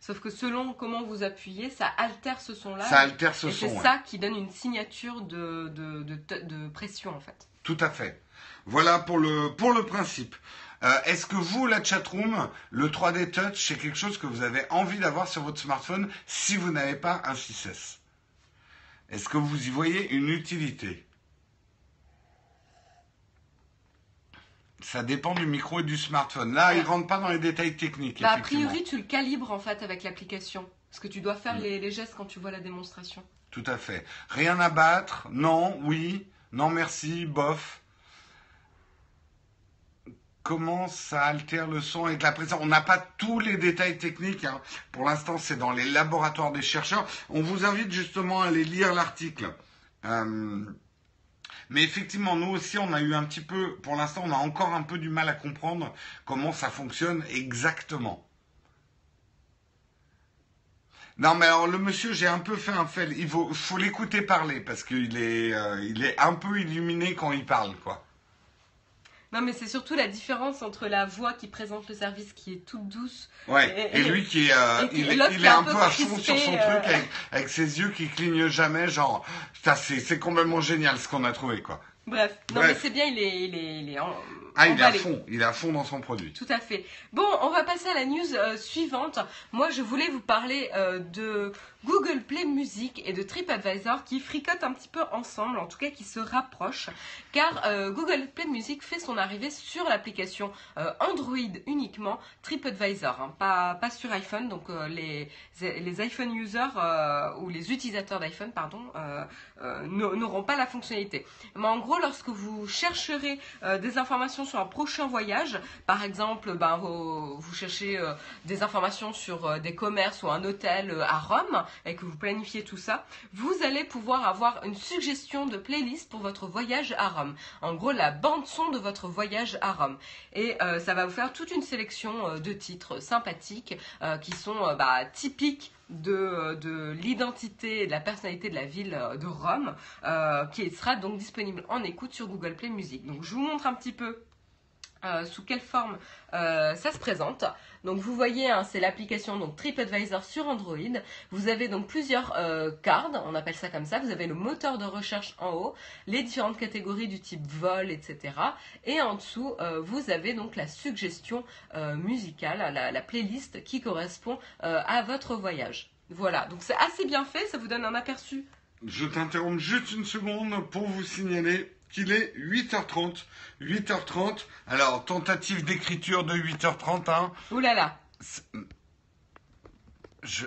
Sauf que selon comment vous appuyez, ça altère ce son-là. Ça altère ce et son. c'est ouais. ça qui donne une signature de, de, de, de- de pression, en fait. Tout à fait. Voilà pour le, pour le principe. Euh, Est-ce que vous, la chatroom, le 3D Touch, c'est quelque chose que vous avez envie d'avoir sur votre smartphone si vous n'avez pas un 6S Est-ce que vous y voyez une utilité? Ça dépend du micro et du smartphone. Là, il rentre pas dans les détails techniques. Bah, a priori, tu le calibres, en fait, avec l'application. Parce que tu dois faire Mm. les, les gestes quand tu vois la démonstration. Tout à fait. Rien à battre? Non, oui, non merci, bof. Comment ça altère le son avec la pression On n'a pas tous les détails techniques. hein. Pour l'instant, c'est dans les laboratoires des chercheurs. On vous invite justement à aller lire l'article. Euh, mais effectivement, nous aussi, on a eu un petit peu, pour l'instant, on a encore un peu du mal à comprendre comment ça fonctionne exactement. Non, mais alors le monsieur, j'ai un peu fait un fait. Il faut, l'écouter parler parce qu'il est, euh, est un peu illuminé quand il parle, quoi. Non, mais c'est surtout la différence entre la voix qui présente le service qui est toute douce. Ouais. Et- Et, lui qui est, euh, il, est- il un un peu peu à fond sur son crispé, truc euh. avec, avec ses yeux qui clignent jamais, genre, c'est, complètement génial ce qu'on a trouvé, quoi. Bref. Non, Bref. mais c'est bien, il est, il est, il est en, Ah, il est à fond, il est à fond dans son produit. Tout à fait. Bon, on va passer à la news euh, suivante. Moi, je voulais vous parler euh, de Google Play Music et de TripAdvisor qui fricotent un petit peu ensemble, en tout cas qui se rapprochent, car euh, Google Play Music fait son arrivée sur l'application euh, Android uniquement, TripAdvisor, hein, pas, sur iPhone. Donc euh, les, iPhone users ou les utilisateurs d'iPhone, pardon, n'auront pas la fonctionnalité. Mais en gros, lorsque vous chercherez des informations sur un prochain voyage, par exemple, ben, vous, cherchez des informations sur des commerces ou un hôtel à Rome et que vous planifiez tout ça, vous allez pouvoir avoir une suggestion de playlist pour votre voyage à Rome. En gros, la bande son de votre voyage à Rome. Et euh, ça va vous faire toute une sélection euh, de titres sympathiques euh, qui sont bah, typiques de, de l'identité et de la personnalité de la ville de Rome, qui sera donc disponible en écoute sur Google Play Music. Donc je vous montre un petit peu euh, sous quelle forme euh, ça se présente. Donc vous voyez, hein, c'est l'application TripAdvisor sur Android. Vous avez donc plusieurs euh, cards, on appelle ça comme ça. Vous avez le moteur de recherche en haut, les différentes catégories du type vol, etc. Et en dessous, vous avez donc la suggestion musicale, la, playlist qui correspond à votre voyage. Voilà, donc c'est assez bien fait, ça vous donne un aperçu. Je t'interromps juste une seconde pour vous signaler qu'il est 8h30. 8h30. Alors, tentative d'écriture de 8h30. Hein. Ouh là là. Je.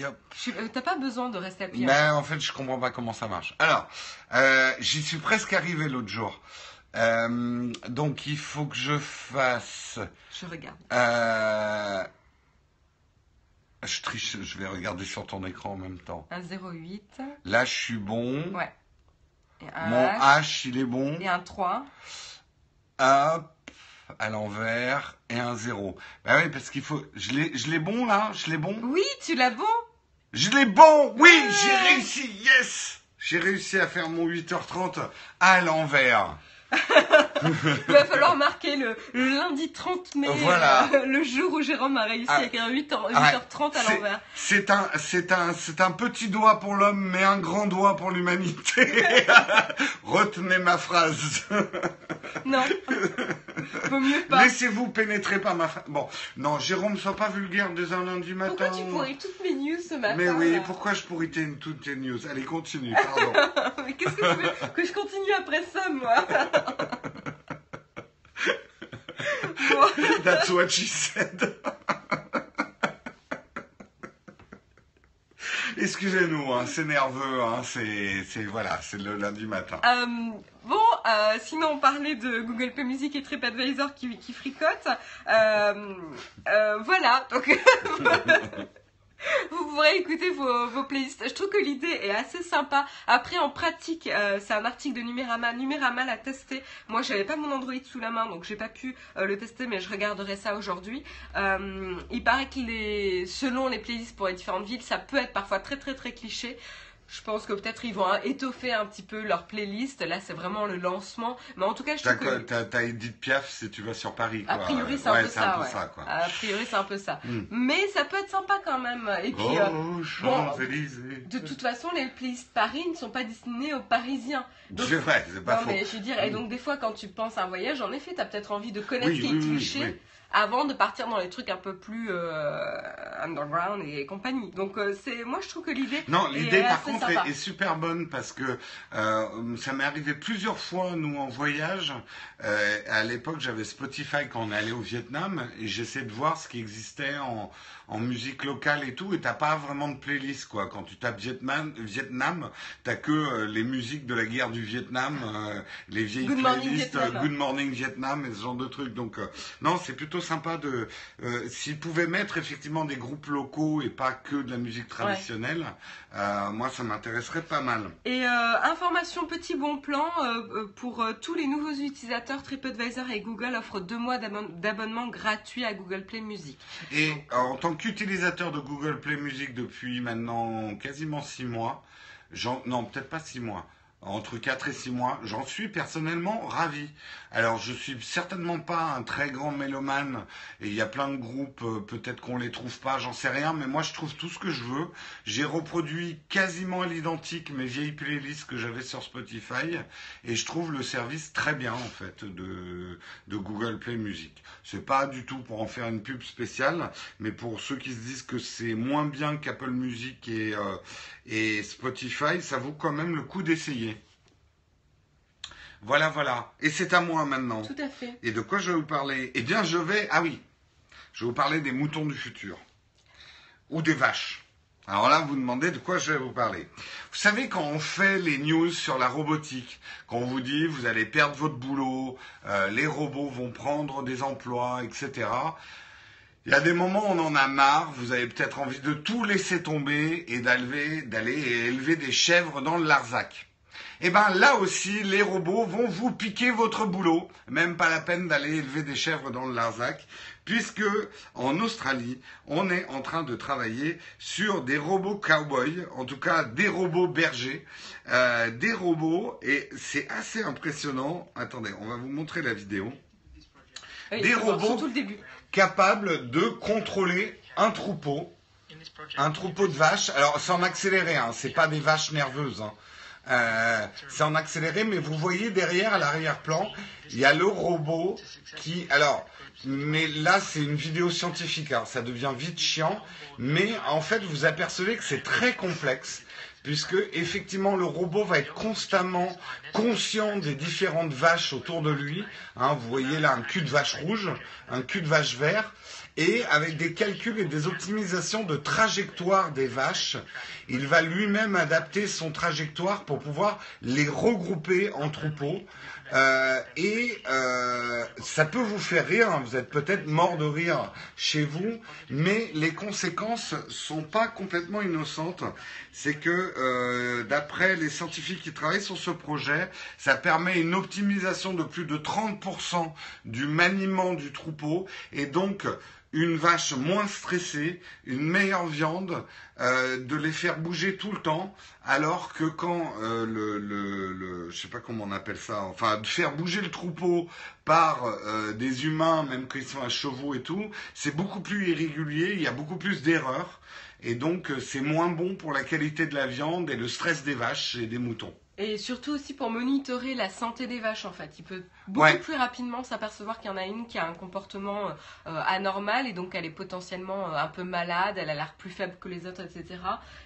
Euh, t'as pas besoin de rester appuyé. Mais en fait, je comprends pas comment ça marche. Alors, euh, j'y suis presque arrivé l'autre jour. Euh, donc, il faut que je fasse. Je regarde. je triche, je vais regarder sur ton écran en même temps. Un 08. Là, je suis bon. Ouais. Mon H. il est bon. Et un 3. Hop, à l'envers, et un 0. Bah oui, parce qu'il faut... Je l'ai bon, là Je l'ai bon? Oui, tu l'as bon Je l'ai bon Oui, j'ai réussi Yes J'ai réussi à faire mon 8h30 à l'envers. Il va falloir marquer le, lundi 30 mai, euh, le jour où Jérôme a réussi à écrire 8 h 30 à l'envers. C'est un, c'est un, c'est un petit doigt pour l'homme, mais un grand doigt pour l'humanité. Retenez ma phrase. non. Vaut mieux pas. Laissez-vous pénétrer par ma phrase. Bon, non, Jérôme, sois pas vulgaire dès un lundi matin. Pourquoi tu pourris toutes mes news ce matin Mais oui, pourquoi je pourris toutes tes news? Allez, continue, pardon. mais qu'est-ce que tu veux que je continue après ça, moi? That's what she said. Excusez-nous, hein, c'est nerveux, hein, c'est voilà, c'est le lundi matin. Euh, bon, euh, sinon on parlait de Google Play Music et TripAdvisor qui, qui fricotent. Euh, voilà, donc vous pourrez écouter vos, playlists. Je trouve que l'idée est assez sympa. Après, en pratique, euh, c'est un article de Numérama. Numérama l'a testé. Moi, j'avais pas mon Android sous la main, donc j'ai pas pu euh, le tester, mais je regarderai ça aujourd'hui. Euh, il paraît que selon les playlists pour les différentes villes, ça peut être parfois très très très cliché. Je pense que peut-être ils vont étoffer un petit peu leur playlist. Là, c'est vraiment le lancement. Mais en tout cas, je trouve que... T'as Edith Piaf si tu vas sur Paris, quoi. A priori, c'est un, peu ça, ouais. A priori, c'est un peu ça. Hmm. Mais ça peut être sympa quand même. Et puis, oh, euh, Champs-Élysées. de toute façon, les playlists Paris ne sont pas destinées aux Parisiens. C'est vrai, c'est pas non, mais je veux dire, et donc des fois, quand tu penses à un voyage, en effet, t'as peut-être envie de connaître les clichés avant de partir dans les trucs un peu plus euh, underground et compagnie. Donc euh, c'est, moi je trouve que l'idée. Non, l'idée par contre est, super bonne parce que euh, ça m'est arrivé plusieurs fois nous en voyage. à l'époque j'avais Spotify quand on allé au Vietnam et j'essayais de voir ce qui existait en, en musique locale et tout, et t'as pas vraiment de playlist quoi. Quand tu tapes Vietnam, Vietnam, t'as que euh, les musiques de la guerre du Vietnam, euh, les vieilles playlists, euh, Good Morning Vietnam et ce genre de trucs. Donc non, c'est plutôt sympa de s'ils pouvaient mettre effectivement des groupes locaux et pas que de la musique traditionnelle. moi, ça m'intéresserait pas mal. Et information petit bon plan pour tous les nouveaux utilisateurs, TripAdvisor et Google offrent deux mois d'abonnement gratuit à Google Play Music. Et en tant qu'utilisateur de Google Play Music depuis maintenant quasiment six mois, non, peut-être pas six mois, entre 4 et 6 mois. J'en suis personnellement ravi. Alors je suis certainement pas un très grand mélomane et il y a plein de groupes, euh, peut-être qu'on les trouve pas, j'en sais rien, mais moi je trouve tout ce que je veux. J'ai reproduit quasiment à l'identique mes vieilles playlists que j'avais sur Spotify et je trouve le service très bien en fait de, Google Play Music. C'est pas du tout pour en faire une pub spéciale, mais pour ceux qui se disent que c'est moins bien qu'Apple Music et, euh, et Spotify, ça vaut quand même le coup d'essayer. Voilà, voilà. Et c'est à moi maintenant. Tout à fait. Et de quoi je vais vous parler? Eh bien, je vais... Ah oui, je vais vous parler des moutons du futur. Ou des vaches. Alors là, vous demandez de quoi je vais vous parler. Vous savez, quand on fait les news sur la robotique, quand on vous dit vous allez perdre votre boulot, euh, les robots vont prendre des emplois, etc., il y a des moments où on en a marre, vous avez peut-être envie de tout laisser tomber et d'aller élever des chèvres dans le Larzac. Eh bien là aussi, les robots vont vous piquer votre boulot. Même pas la peine d'aller élever des chèvres dans le Larzac, puisque en Australie, on est en train de travailler sur des robots cowboys, en tout cas des robots bergers, euh, des robots, et c'est assez impressionnant. Attendez, on va vous montrer la vidéo. Oui, des robots le capables de contrôler un troupeau, un troupeau de vaches. Alors en accéléré, hein, c'est pas des vaches nerveuses. hein. Euh, c'est en accéléré, mais vous voyez derrière, à l'arrière-plan, il y a le robot qui. Alors, mais là c'est une vidéo scientifique, hein, ça devient vite chiant. Mais en fait, vous apercevez que c'est très complexe. Puisque effectivement le robot va être constamment conscient des différentes vaches autour de lui. Hein, vous voyez là un cul de vache rouge, un cul de vache vert, et avec des calculs et des optimisations de trajectoire des vaches, il va lui-même adapter son trajectoire pour pouvoir les regrouper en troupeaux. Euh, et euh, ça peut vous faire rire, hein, vous êtes peut-être mort de rire chez vous, mais les conséquences sont pas complètement innocentes. C'est que euh, d'après les scientifiques qui travaillent sur ce projet, ça permet une optimisation de plus de 30% du maniement du troupeau et donc une vache moins stressée, une meilleure viande, euh, de les faire bouger tout le temps, alors que quand euh, le, le, le, je sais pas comment on appelle ça, enfin de faire bouger le troupeau par euh, des humains, même quand ils sont à chevaux et tout, c'est beaucoup plus irrégulier, il y a beaucoup plus d'erreurs, et donc euh, c'est moins bon pour la qualité de la viande et le stress des vaches et des moutons. Et surtout aussi pour monitorer la santé des vaches en fait. Il peut beaucoup Ouais. plus rapidement s'apercevoir qu'il y en a une qui a un comportement euh, anormal et donc elle est potentiellement euh, un peu malade, elle a l'air plus faible que les autres, etc.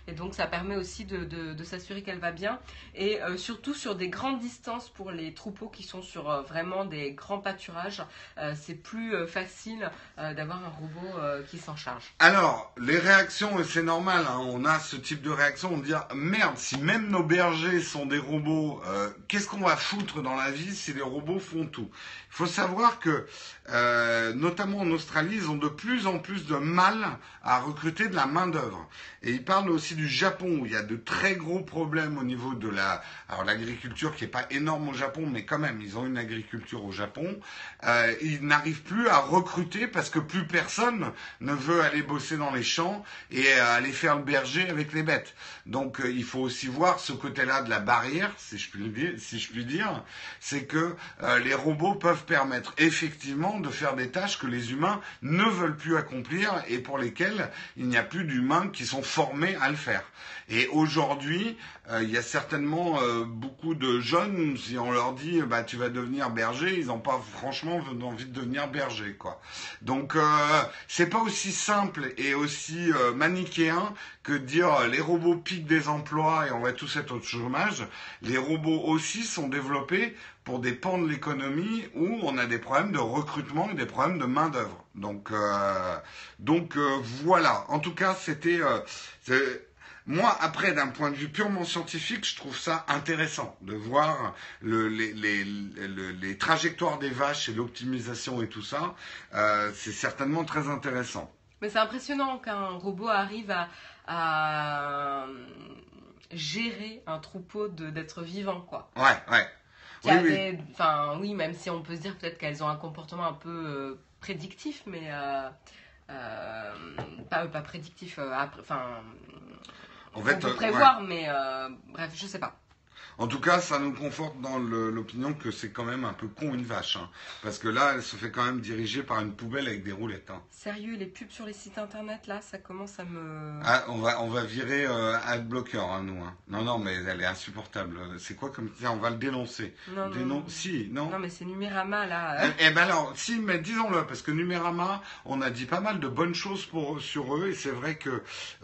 Et donc ça permet aussi de, s'assurer qu'elle va bien. Et euh, surtout sur des grandes distances pour les troupeaux qui sont sur euh, vraiment des grands pâturages, euh, c'est plus facile d'avoir un robot qui s'en charge. Alors, les réactions, et c'est normal, hein, on a ce type de réaction, on dit ah, merde, si même nos bergers sont des robots, qu'est-ce qu'on va foutre dans la vie si les robots font tout? Faut savoir que, euh, notamment en Australie, ils ont de plus en plus de mal à recruter de la main-d'œuvre. Et ils parlent aussi du Japon, où il y a de très gros problèmes au niveau de la. Alors, l'agriculture qui est pas énorme au Japon, mais quand même, ils ont une agriculture au Japon. Euh, ils n'arrivent plus à recruter parce que plus personne ne veut aller bosser dans les champs et euh, aller faire le berger avec les bêtes. Donc il faut aussi voir ce côté-là de la barrière, si je puis dire, si dire, c'est que les robots peuvent permettre effectivement de faire des tâches que les humains ne veulent plus accomplir et pour lesquelles il n'y a plus d'humains qui sont formés à le faire. Et aujourd'hui, euh, il y a certainement euh, beaucoup de jeunes, si on leur dit bah tu vas devenir berger, ils n'ont pas franchement envie de devenir berger. Donc euh, c'est pas aussi simple et aussi euh, manichéen que dire euh, les robots piquent des emplois et on va tous être au chômage. Les robots aussi sont développés pour des pans de l'économie où on a des problèmes de recrutement et des problèmes de main d'œuvre. Donc euh, donc euh, voilà. En tout cas, c'était moi, après, d'un point de vue purement scientifique, je trouve ça intéressant de voir le- les, les- le- les trajectoires des vaches et l'optimisation et tout ça. C'est certainement très intéressant. Mais c'est impressionnant qu'un robot arrive à, à, euh, gérer un troupeau de- d'êtres vivants, quoi. Ouais, ouais. Oui, a oui. oui, même si on peut se dire peut-être qu'elles ont un comportement un peu euh, prédictif, mais euh, euh, pas, pas prédictif. Enfin, En on fait, peut ouais. prévoir, mais bref, je sais pas. En tout cas, ça nous conforte dans l'opinion que c'est quand même un peu con une vache. hein. Parce que là, elle se fait quand même diriger par une poubelle avec des roulettes. hein. Sérieux, les pubs sur les sites internet, là, ça commence à me. Ah, on va, on va virer euh, Adblocker, hein, nous. hein. Non, non, mais elle est insupportable. C'est quoi comme... Tiens, on va le dénoncer. non, non, Dénon- non. Si, non? Non, mais c'est Numérama, là. Eh eh ben alors, si, mais disons-le, parce que Numérama, on a dit pas mal de bonnes choses pour, sur eux, et c'est vrai que euh,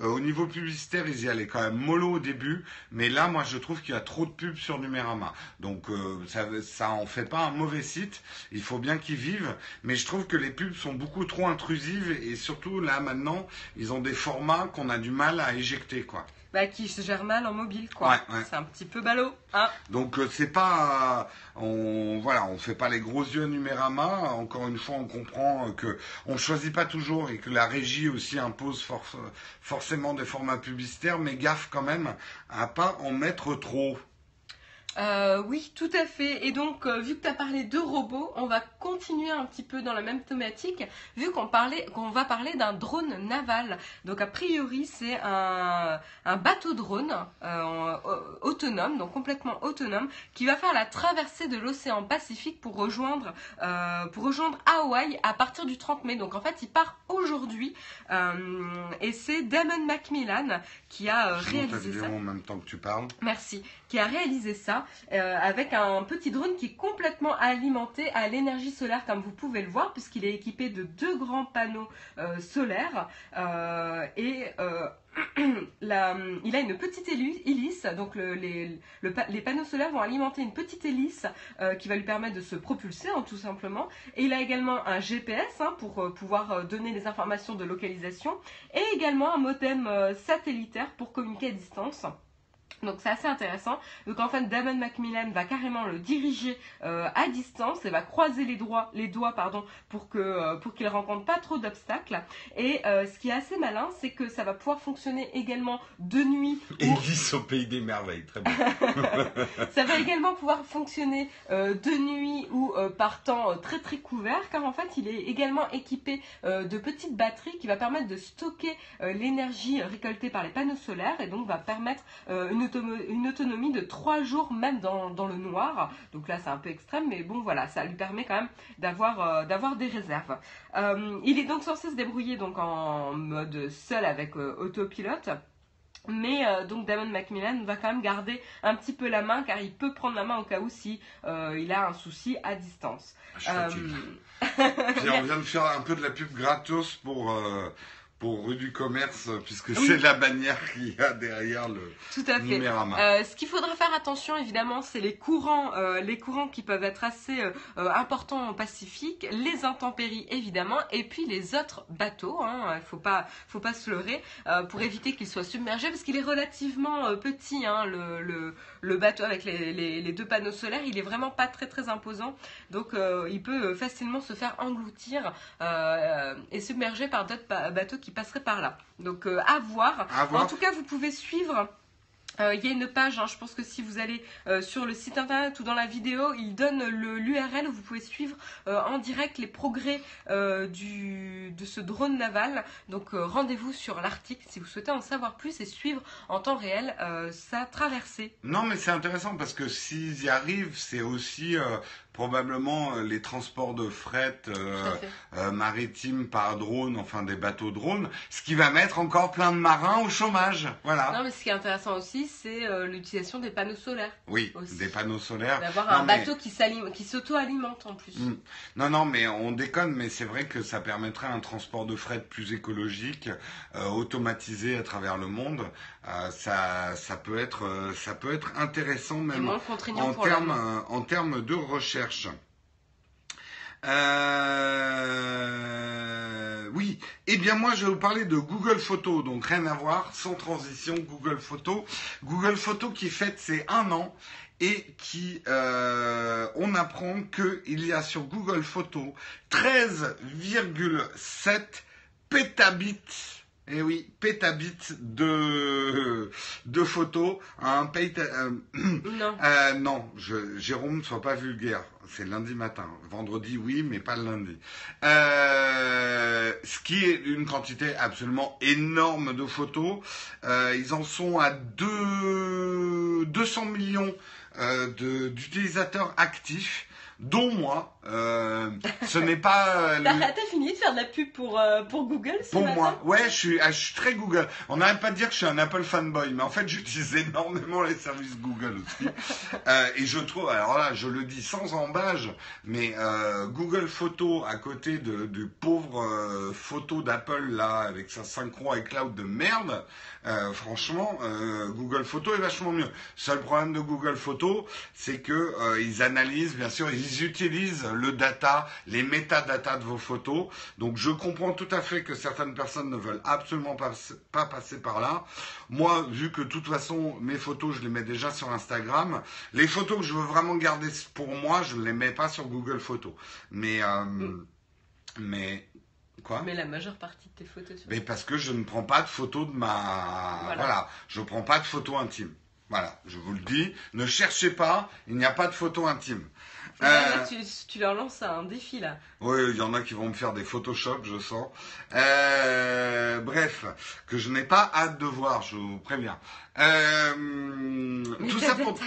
au niveau publicitaire, ils y allaient quand même mollo au début, mais là, moi, je trouve qu'il y a trop de pubs sur Numérama. Donc, euh, ça, ça en fait pas un mauvais site, il faut bien qu'ils vivent, mais je trouve que les pubs sont beaucoup trop intrusives, et surtout, là, maintenant, ils ont des formats qu'on a du mal à éjecter, quoi. Bah, qui se gère mal en mobile, quoi. Ouais, ouais. C'est un petit peu ballot, hein. Donc euh, c'est pas, on voilà, on fait pas les gros yeux Numérama. Encore une fois, on comprend euh, que on choisit pas toujours et que la régie aussi impose for- forcément des formats publicitaires, mais gaffe quand même à pas en mettre trop. Euh, oui, tout à fait. Et donc, euh, vu que tu as parlé de robots, on va continuer un petit peu dans la même thématique, vu qu'on va parler d'un drone naval. Donc, a priori, c'est un, un bateau drone euh, autonome, donc complètement autonome, qui va faire la traversée de l'océan Pacifique pour rejoindre, pour rejoindre Hawaï à partir du 30 mai. Donc, en fait, il part aujourd'hui, et c'est Damon Macmillan qui a réalisé ça. en même temps que tu parles. Merci. Qui a réalisé ça. Euh, avec un petit drone qui est complètement alimenté à l'énergie solaire comme vous pouvez le voir puisqu'il est équipé de deux grands panneaux euh, solaires euh, et il a une petite hélice, donc les, panneaux solaires vont alimenter une petite hélice qui va lui permettre de se propulser hein, tout simplement. Et il a également un GPS hein, pour pouvoir donner des informations de localisation et également un modem satellitaire pour communiquer à distance. Donc c'est assez intéressant. Donc en fait, Damon Macmillan va carrément le diriger euh, à distance et va croiser les, doigts, les doigts pardon, pour que euh, pour qu'il rencontre pas trop d'obstacles. Et euh, ce qui est assez malin, c'est que ça va pouvoir fonctionner également de nuit. Ou... au pays des merveilles, très bien. ça va également pouvoir fonctionner de nuit ou par temps très très couvert, car en fait, il est également équipé de petites batteries qui va permettre de stocker l'énergie récoltée par les panneaux solaires et donc va permettre une une autonomie de 3 jours même dans, le noir. Donc là c'est un peu extrême mais bon voilà, ça lui permet quand même d'avoir euh, des réserves. Euh, il est donc censé se débrouiller donc en mode seul avec euh, autopilote. Mais donc Damon Macmillan va quand même garder un petit peu la main car il peut prendre la main au cas où si il a un souci à distance. Ah, on vient de faire un peu de la pub gratos pour pour rue du commerce, puisque c'est la bannière qu'il y a derrière le Tout à fait. Euh, ce qu'il faudra faire attention, évidemment, c'est les courants, euh, les courants qui peuvent être assez euh, importants au Pacifique, les intempéries évidemment, et puis les autres bateaux. Il hein, faut pas, faut pas se leurrer pour éviter qu'ils soient submergés, parce qu'il est relativement petit, hein, le, le, bateau avec les, les, deux panneaux solaires, il est vraiment pas très très imposant, donc il peut facilement se faire engloutir et submerger par d'autres bateaux qui passerait par là. Donc euh, à, voir. En tout cas, vous pouvez suivre euh, il y a une page, hein, je pense que si vous allez euh, sur le site internet ou dans la vidéo, il donne l'URL où vous pouvez suivre euh, en direct les progrès du, de ce drone naval. Donc rendez-vous sur l'article si vous souhaitez en savoir plus et suivre en temps réel sa traversée. Non mais c'est intéressant parce que s'ils y arrivent, c'est aussi probablement les transports de fret maritime par drone, enfin des bateaux drones, ce qui va mettre encore plein de marins au chômage. Voilà. Non mais ce qui est intéressant aussi, c'est euh, l'utilisation des panneaux solaires. Oui, des panneaux solaires. D'avoir un bateau qui s'auto-alimente en plus. Hmm. Non, non, mais on déconne, mais c'est vrai que ça permettrait un transport de fret plus écologique, euh, automatisé à travers le monde. Euh, ça, ça, peut être, ça peut être intéressant même en termes en termes de recherche. Euh, oui, eh bien moi je vais vous parler de Google Photos, donc rien à voir, sans transition, Google Photos. Google Photos qui fête ses un an et qui, euh, on apprend qu'il y a sur Google Photos 13,7 pétabits eh oui, pétabits de, de photos. Un euh, non. Euh, non, je, Jérôme, ne sois pas vulgaire. C'est lundi matin. Vendredi, oui, mais pas le lundi. Euh, ce qui est une quantité absolument énorme de photos. ils en sont à deux, 200 millions d'utilisateurs actifs dont moi. Euh, ce n'est pas. Euh, T'as fini de faire de la pub pour, euh, pour Google Pour moi, ouais, je suis, ah, je suis très Google. On n'arrête pas de dire que je suis un Apple fanboy, mais en fait, j'utilise énormément les services Google aussi. et je trouve, alors là, je le dis sans embâge, mais Google Photo à côté de, du pauvre photo d'Apple là, avec sa synchro iCloud de merde, franchement, Google Photo est vachement mieux. Seul problème de Google Photo, c'est que ils analysent, bien sûr, ils utilisent le data, les métadatas de vos photos. Donc je comprends tout à fait que certaines personnes ne veulent absolument pas, pas passer par là. Moi, vu que de toute façon mes photos, je les mets déjà sur Instagram, les photos que je veux vraiment garder pour moi, je ne les mets pas sur Google Photos. Mais, euh, mm. mais Quoi? Mais la majeure partie de tes photos. Mais parce que je ne prends pas de photos de ma. Voilà. voilà. Je prends pas de photos intimes. Voilà, je vous le dis. Ne cherchez pas, il n'y a pas de photos intimes. Là, Euh, tu, tu leur lances un défi là. Oui, il y en a qui vont me faire des Photoshop, je sens. Euh, bref, que je n'ai pas hâte de voir, je vous préviens. Euh, tout, ça pour,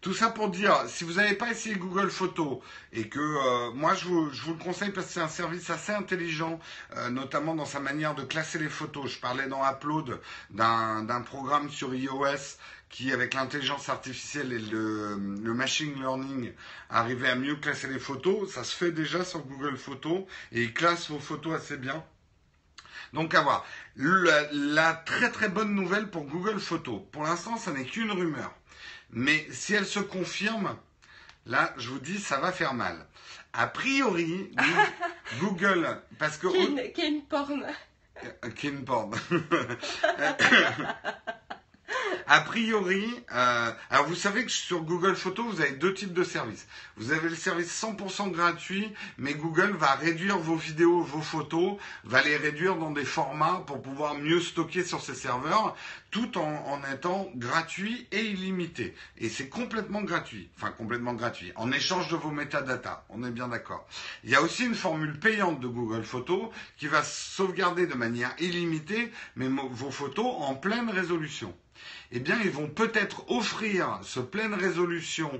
tout ça dire, si vous n'avez pas essayé Google Photos et que euh, moi je vous, je vous le conseille parce que c'est un service assez intelligent, euh, notamment dans sa manière de classer les photos. Je parlais dans Upload d'un programme sur iOS qui, avec l'intelligence artificielle et le, le machine learning, arrivait à mieux classer les photos. Ça se fait déjà sur Google Photos et il classe vos photos assez bien. Donc à voir. La, la très très bonne nouvelle pour Google Photos, pour l'instant, ça n'est qu'une rumeur. Mais si elle se confirme, là, je vous dis, ça va faire mal. A priori, Goo- Google, parce que... Ken, Ken Porn. Euh, Ken Porn. A priori, euh, alors vous savez que sur Google Photos, vous avez deux types de services. Vous avez le service 100% gratuit, mais Google va réduire vos vidéos, vos photos, va les réduire dans des formats pour pouvoir mieux stocker sur ses serveurs, tout en, en étant gratuit et illimité. Et c'est complètement gratuit, enfin complètement gratuit, en échange de vos métadatas. On est bien d'accord. Il y a aussi une formule payante de Google Photos qui va sauvegarder de manière illimitée mais vos photos en pleine résolution eh bien, ils vont peut-être offrir ce pleine résolution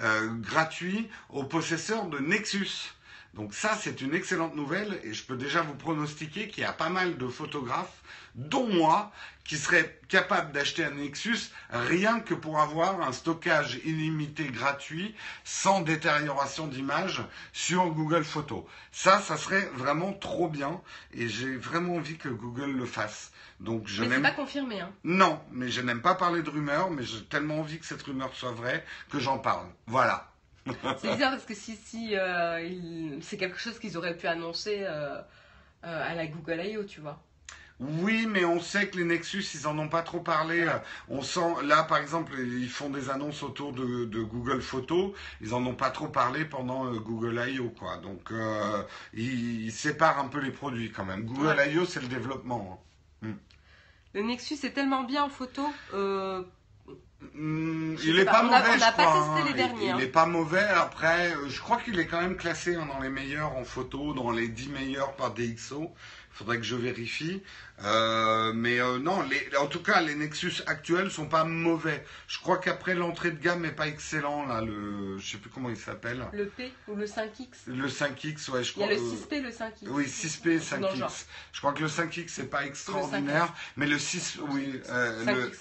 euh, gratuit aux possesseurs de Nexus. Donc ça, c'est une excellente nouvelle et je peux déjà vous pronostiquer qu'il y a pas mal de photographes, dont moi, qui seraient capables d'acheter un Nexus rien que pour avoir un stockage illimité gratuit, sans détérioration d'image sur Google Photos. Ça, ça serait vraiment trop bien et j'ai vraiment envie que Google le fasse. Donc je Mais c'est pas confirmé. Hein. non, mais je n'aime pas parler de rumeurs, mais j'ai tellement envie que cette rumeur soit vraie que j'en parle. Voilà. C'est bizarre parce que si, si euh, il- c'est quelque chose qu'ils auraient pu annoncer euh, euh, à la Google I.O., tu vois. Oui, mais on sait que les Nexus, ils en ont pas trop parlé. Euh, On sent, là, par exemple, ils font des annonces autour de, de Google Photos. Ils en ont pas trop parlé pendant euh, Google I.O., quoi. Donc, euh, ils, ils séparent un peu les produits quand même. Google Ouais. I.O., c'est le développement. hein. Le Nexus est tellement bien en photo. euh, Je il sais est pas, mauvais, on n'a je pas testé hein. les derniers, Il, hein. il est pas mauvais. Après, je crois qu'il est quand même classé hein, dans les meilleurs en photo, dans les 10 meilleurs par DxO. Il faudrait que je vérifie. Euh, mais euh, non, les, en tout cas, les Nexus actuels sont pas mauvais. Je crois qu'après l'entrée de gamme est pas excellent là. Le, je sais plus comment il s'appelle. le P ou le 5X. Le 5X, ouais, je Il y crois. a le euh, 6P, le 5X. oui, 6P, Dans le genre. 5X. Je crois que le 5X c'est pas extraordinaire, mais le 6, oui, euh, le, 5X.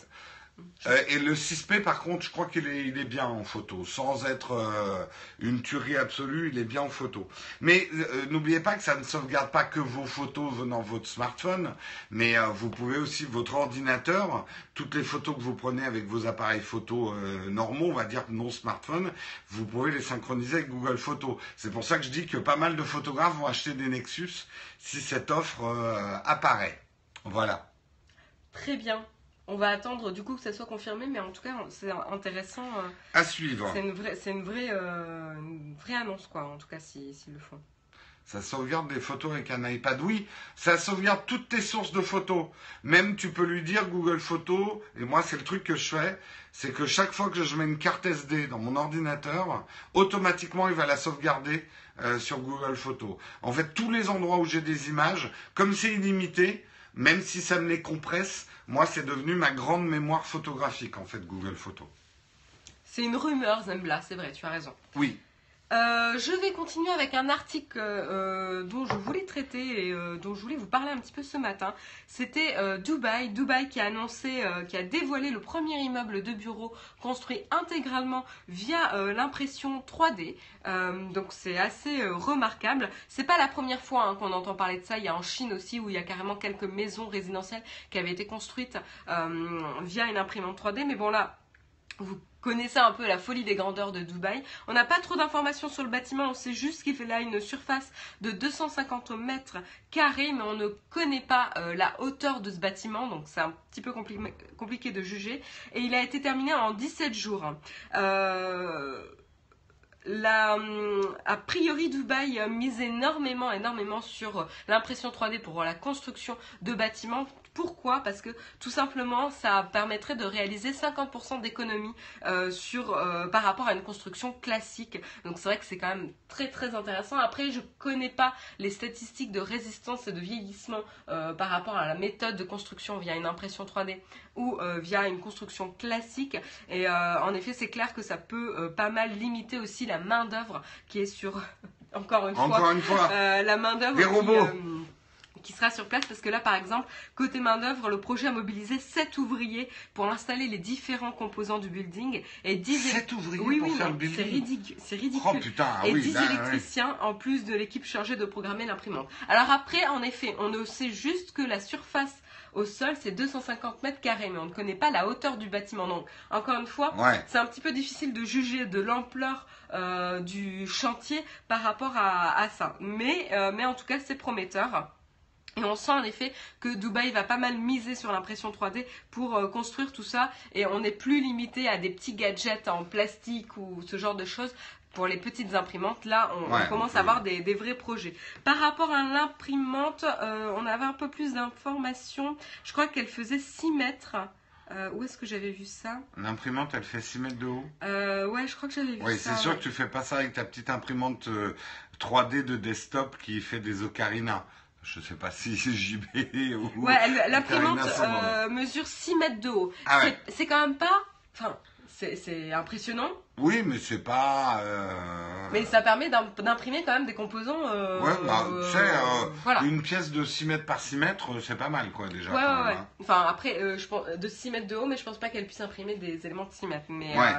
Euh, et le 6P, par contre, je crois qu'il est, bien en photo. Sans être euh, une tuerie absolue, il est bien en photo. Mais euh, n'oubliez pas que ça ne sauvegarde pas que vos photos venant de votre smartphone, mais vous pouvez aussi, votre ordinateur, toutes les photos que vous prenez avec vos appareils photo normaux, on va dire non smartphone, vous pouvez les synchroniser avec Google Photos. C'est pour ça que je dis que pas mal de photographes vont acheter des Nexus si cette offre apparaît. Voilà. Très bien. On va attendre du coup que ça soit confirmé, mais en tout cas, c'est intéressant. euh, À suivre. C'est une vraie, c'est une vraie, euh, une vraie annonce, quoi, en tout cas, s'ils s'ils le font. Ça sauvegarde des photos avec un iPad. Oui, ça sauvegarde toutes tes sources de photos. Même tu peux lui dire Google Photos, et moi c'est le truc que je fais, c'est que chaque fois que je mets une carte SD dans mon ordinateur, automatiquement il va la sauvegarder euh, sur Google Photos. En fait, tous les endroits où j'ai des images, comme c'est illimité, même si ça me les compresse, moi c'est devenu ma grande mémoire photographique en fait Google Photos. C'est une rumeur, Zembla, c'est vrai, tu as raison. Oui. Euh, je vais continuer avec un article euh, dont je voulais traiter et euh, dont je voulais vous parler un petit peu ce matin. C'était Dubaï, Dubaï qui a annoncé, qui a dévoilé le premier immeuble de bureau construit intégralement via l'impression 3D. Euh, donc c'est assez remarquable. C'est pas la première fois hein, qu'on entend parler de ça. Il y a en Chine aussi où il y a carrément quelques maisons résidentielles qui avaient été construites via une imprimante 3D. Mais bon là, vous connaissez un peu la folie des grandeurs de Dubaï. On n'a pas trop d'informations sur le bâtiment, on sait juste qu'il là une surface de 250 mètres carrés, mais on ne connaît pas euh, la hauteur de ce bâtiment, donc c'est un petit peu compli- compliqué de juger. Et il a été terminé en 17 jours. Euh, a priori, Dubaï mise énormément, énormément sur l'impression 3D pour la construction de bâtiments Pourquoi? Parce que tout simplement, ça permettrait de réaliser 50% d'économie euh, sur euh, par rapport à une construction classique. Donc c'est vrai que c'est quand même très très intéressant. Après, je connais pas les statistiques de résistance et de vieillissement euh, par rapport à la méthode de construction via une impression 3D ou via une construction classique. Et en effet, c'est clair que ça peut pas mal limiter aussi la main d'œuvre qui est sur encore une Encore une fois. la main d'œuvre. Des robots qui sera sur place parce que là, par exemple, côté main-d'œuvre, le projet a mobilisé 7 ouvriers pour installer les différents composants du building et 10 7 ouvriers oui, pour oui, faire le building C'est ridicule. C'est ridicule. Oh putain, ah et oui, 10 là, ouais. électriciens en plus de l'équipe chargée de programmer l'imprimante. Alors après, en effet, on ne sait juste que la surface au sol, c'est 250 mètres carrés, mais on ne connaît pas la hauteur du bâtiment. Donc, encore une fois, Ouais. c'est un petit peu difficile de juger de l'ampleur euh, du chantier par rapport à, à ça. Mais, euh, mais en tout cas, c'est prometteur. Et on sent en effet que Dubaï va pas mal miser sur l'impression 3D pour euh, construire tout ça et on n'est plus limité à des petits gadgets en plastique ou ce genre de choses. Pour les petites imprimantes, là, on, commence on à avoir des, des vrais projets. Par rapport à l'imprimante, euh, on avait un peu plus d'informations. Je crois qu'elle faisait 6 mètres. Euh, où est-ce que j'avais vu ça? L'imprimante, elle fait 6 mètres de haut. Euh, Ouais, je crois que j'avais vu Oui, ça. c'est sûr ouais. que tu fais pas ça avec ta petite imprimante euh, 3D de desktop qui fait des ocarina. Je sais pas si c'est JB ou. Ouais, l'imprimante euh, mesure 6 mètres de haut. Ah ouais. C'est- quand même pas. Enfin, c'est impressionnant, Oui, mais c'est pas. euh, mais ça permet d'im- d'imprimer quand même des composants. euh, Ouais, bah, tu sais, euh, voilà. une pièce de 6 mètres par 6 mètres, c'est pas mal, quoi, déjà. Ouais, ouais, même, ouais. hein. Enfin, après, je pense de 6 mètres de haut, mais je pense pas qu'elle puisse imprimer des éléments de 6 mètres. Mais Ouais.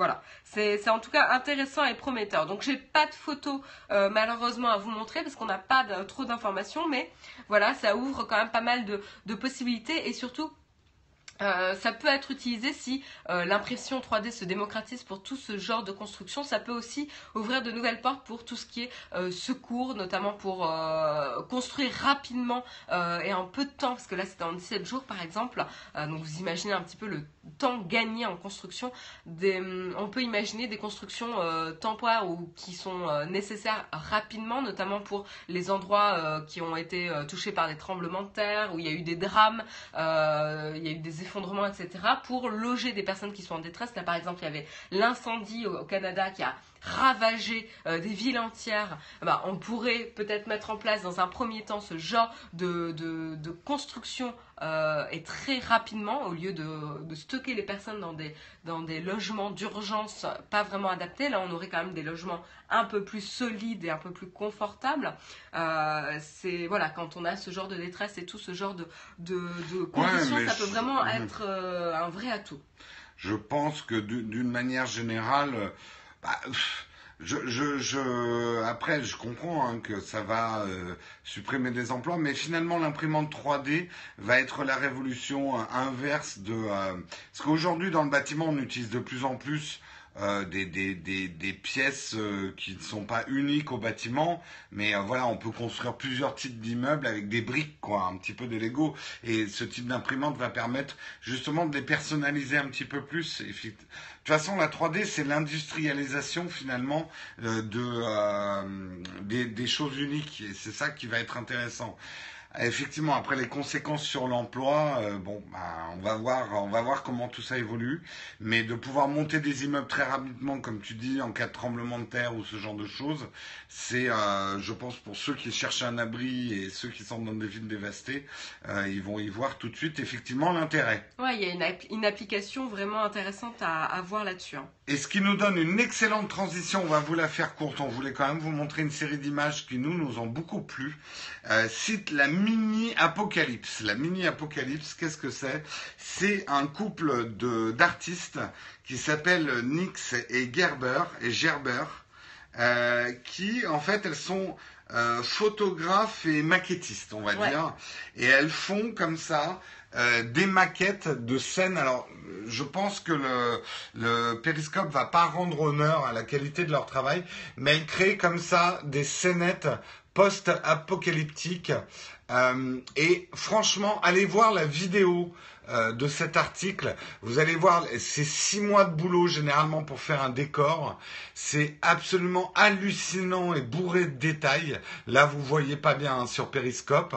Voilà, c'est en tout cas intéressant et prometteur. Donc, j'ai pas de photos euh, malheureusement à vous montrer parce qu'on n'a pas trop d'informations, mais voilà, ça ouvre quand même pas mal de, de possibilités et surtout. Euh, ça peut être utilisé si euh, l'impression 3D se démocratise pour tout ce genre de construction. Ça peut aussi ouvrir de nouvelles portes pour tout ce qui est euh, secours, notamment pour construire rapidement et en peu de temps, parce que là c'était en 17 jours par exemple. Donc vous imaginez un petit peu le temps gagné en construction. Hum, on peut imaginer des constructions temporaires ou qui sont nécessaires rapidement, notamment pour les endroits qui ont été touchés par des tremblements de terre, où il y a eu des drames, il y a eu des effondrements, etc. Pour loger des personnes qui sont en détresse. Là par exemple il y avait l'incendie au, au Canada qui a ravagé euh, des villes entières, bah, on pourrait peut-être mettre en place dans un premier temps ce genre de, de, de construction euh, et très rapidement au lieu de, de stocker les personnes dans des, dans des logements d'urgence pas vraiment adaptés. Là, on aurait quand même des logements un peu plus solides et un peu plus confortables. Euh, c'est voilà, quand on a ce genre de détresse et tout ce genre de, de, de conditions, ça peut je- vraiment Mhm. être euh, un vrai atout. Je pense que du- d'une manière générale, bah, je, je, je, après, je comprends hein, que ça va euh, supprimer des emplois, mais finalement, l'imprimante 3D va être la révolution euh, inverse de. euh, parce qu'aujourd'hui, dans le bâtiment, on utilise de plus en plus euh, des, des, des, des pièces euh, qui ne sont pas uniques au bâtiment, mais euh, voilà, on peut construire plusieurs types d'immeubles avec des briques, quoi, un petit peu des Lego. Et ce type d'imprimante va permettre justement de les personnaliser un petit peu plus. De toute façon, la 3D, c'est l'industrialisation finalement euh, de, euh, des, des choses uniques. Et c'est ça qui va être intéressant. Effectivement, après les conséquences sur l'emploi, euh, bon, bah, on va voir, on va voir comment tout ça évolue. Mais de pouvoir monter des immeubles très rapidement, comme tu dis, en cas de tremblement de terre ou ce genre de choses, c'est, euh, je pense, pour ceux qui cherchent un abri et ceux qui sont dans des villes dévastées, euh, ils vont y voir tout de suite effectivement l'intérêt. Ouais, il y a une, app- une application vraiment intéressante à, à voir là-dessus. hein. Et ce qui nous donne une excellente transition, on va vous la faire courte, on voulait quand même vous montrer une série d'images qui nous, nous ont beaucoup plu. Euh, cite la mini apocalypse. La mini apocalypse, qu'est-ce que c'est? C'est un couple de d'artistes qui s'appellent Nix et Gerber et Gerber, euh, qui en fait elles sont euh, photographes et maquettistes, on va Ouais. dire, et elles font comme ça euh, des maquettes de scènes. Alors, je pense que le, le périscope va pas rendre honneur à la qualité de leur travail, mais elles créent comme ça des scénettes post-apocalyptiques. Euh, et franchement, allez voir la vidéo euh, de cet article. Vous allez voir, c'est six mois de boulot généralement pour faire un décor. C'est absolument hallucinant et bourré de détails. Là, vous voyez pas bien hein, sur Periscope.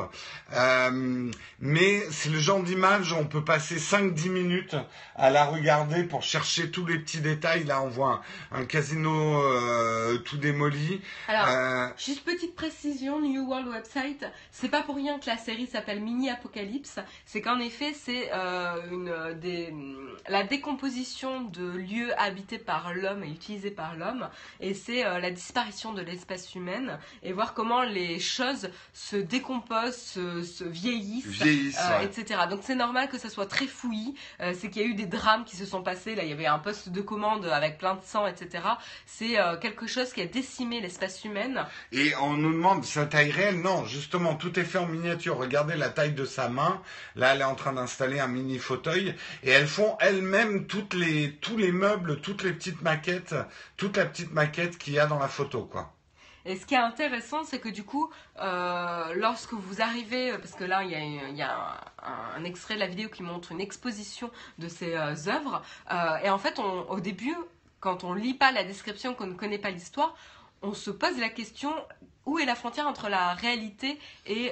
Euh, mais c'est le genre d'image où on peut passer 5-10 minutes à la regarder pour chercher tous les petits détails. Là, on voit un, casino euh, tout démoli. Alors, juste petite précision, New World Website, c'est pas pour rien que la série s'appelle Mini Apocalypse. C'est qu'en effet, c'est une des, la décomposition de lieux habités par l'homme et utilisés par l'homme, et c'est la disparition de l'espèce humaine, et voir comment les choses se décomposent, se, vieillissent, euh, etc. Donc c'est normal que ça soit très fouillis. Euh, c'est qu'il y a eu des drames qui se sont passés. Là, il y avait un poste de commande avec plein de sang, etc. C'est euh, quelque chose qui a décimé l'espèce humaine. Et on nous demande sa taille réelle? Non, justement, tout est fait en miniature. Regardez la taille de sa main. Là, elle est en train d'installer un mini fauteuil et elles font elles-mêmes toutes les tous les meubles, toutes les petites maquettes, toute la petite maquette qu'il y a dans la photo, quoi. Et ce qui est intéressant, c'est que du coup, euh, lorsque vous arrivez, parce que là, il y a, un, extrait de la vidéo qui montre une exposition de ces euh, œuvres, euh, et en fait, au début, quand on lit pas la description, qu'on ne connaît pas l'histoire, on se pose la question où est la frontière entre la réalité et,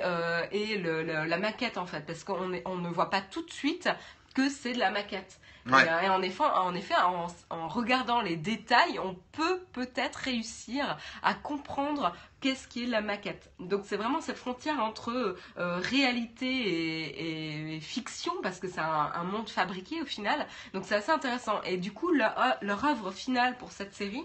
et la maquette en fait, parce qu'on on ne voit pas tout de suite que c'est de la maquette. Euh, et, en effet, en, effet en, regardant les détails, on peut peut-être réussir à comprendre qu'est-ce qui est la maquette. Donc c'est vraiment cette frontière entre euh, réalité et, fiction, parce que c'est un, monde fabriqué au final. Donc c'est assez intéressant. Et du coup, leur, leur œuvre finale pour cette série,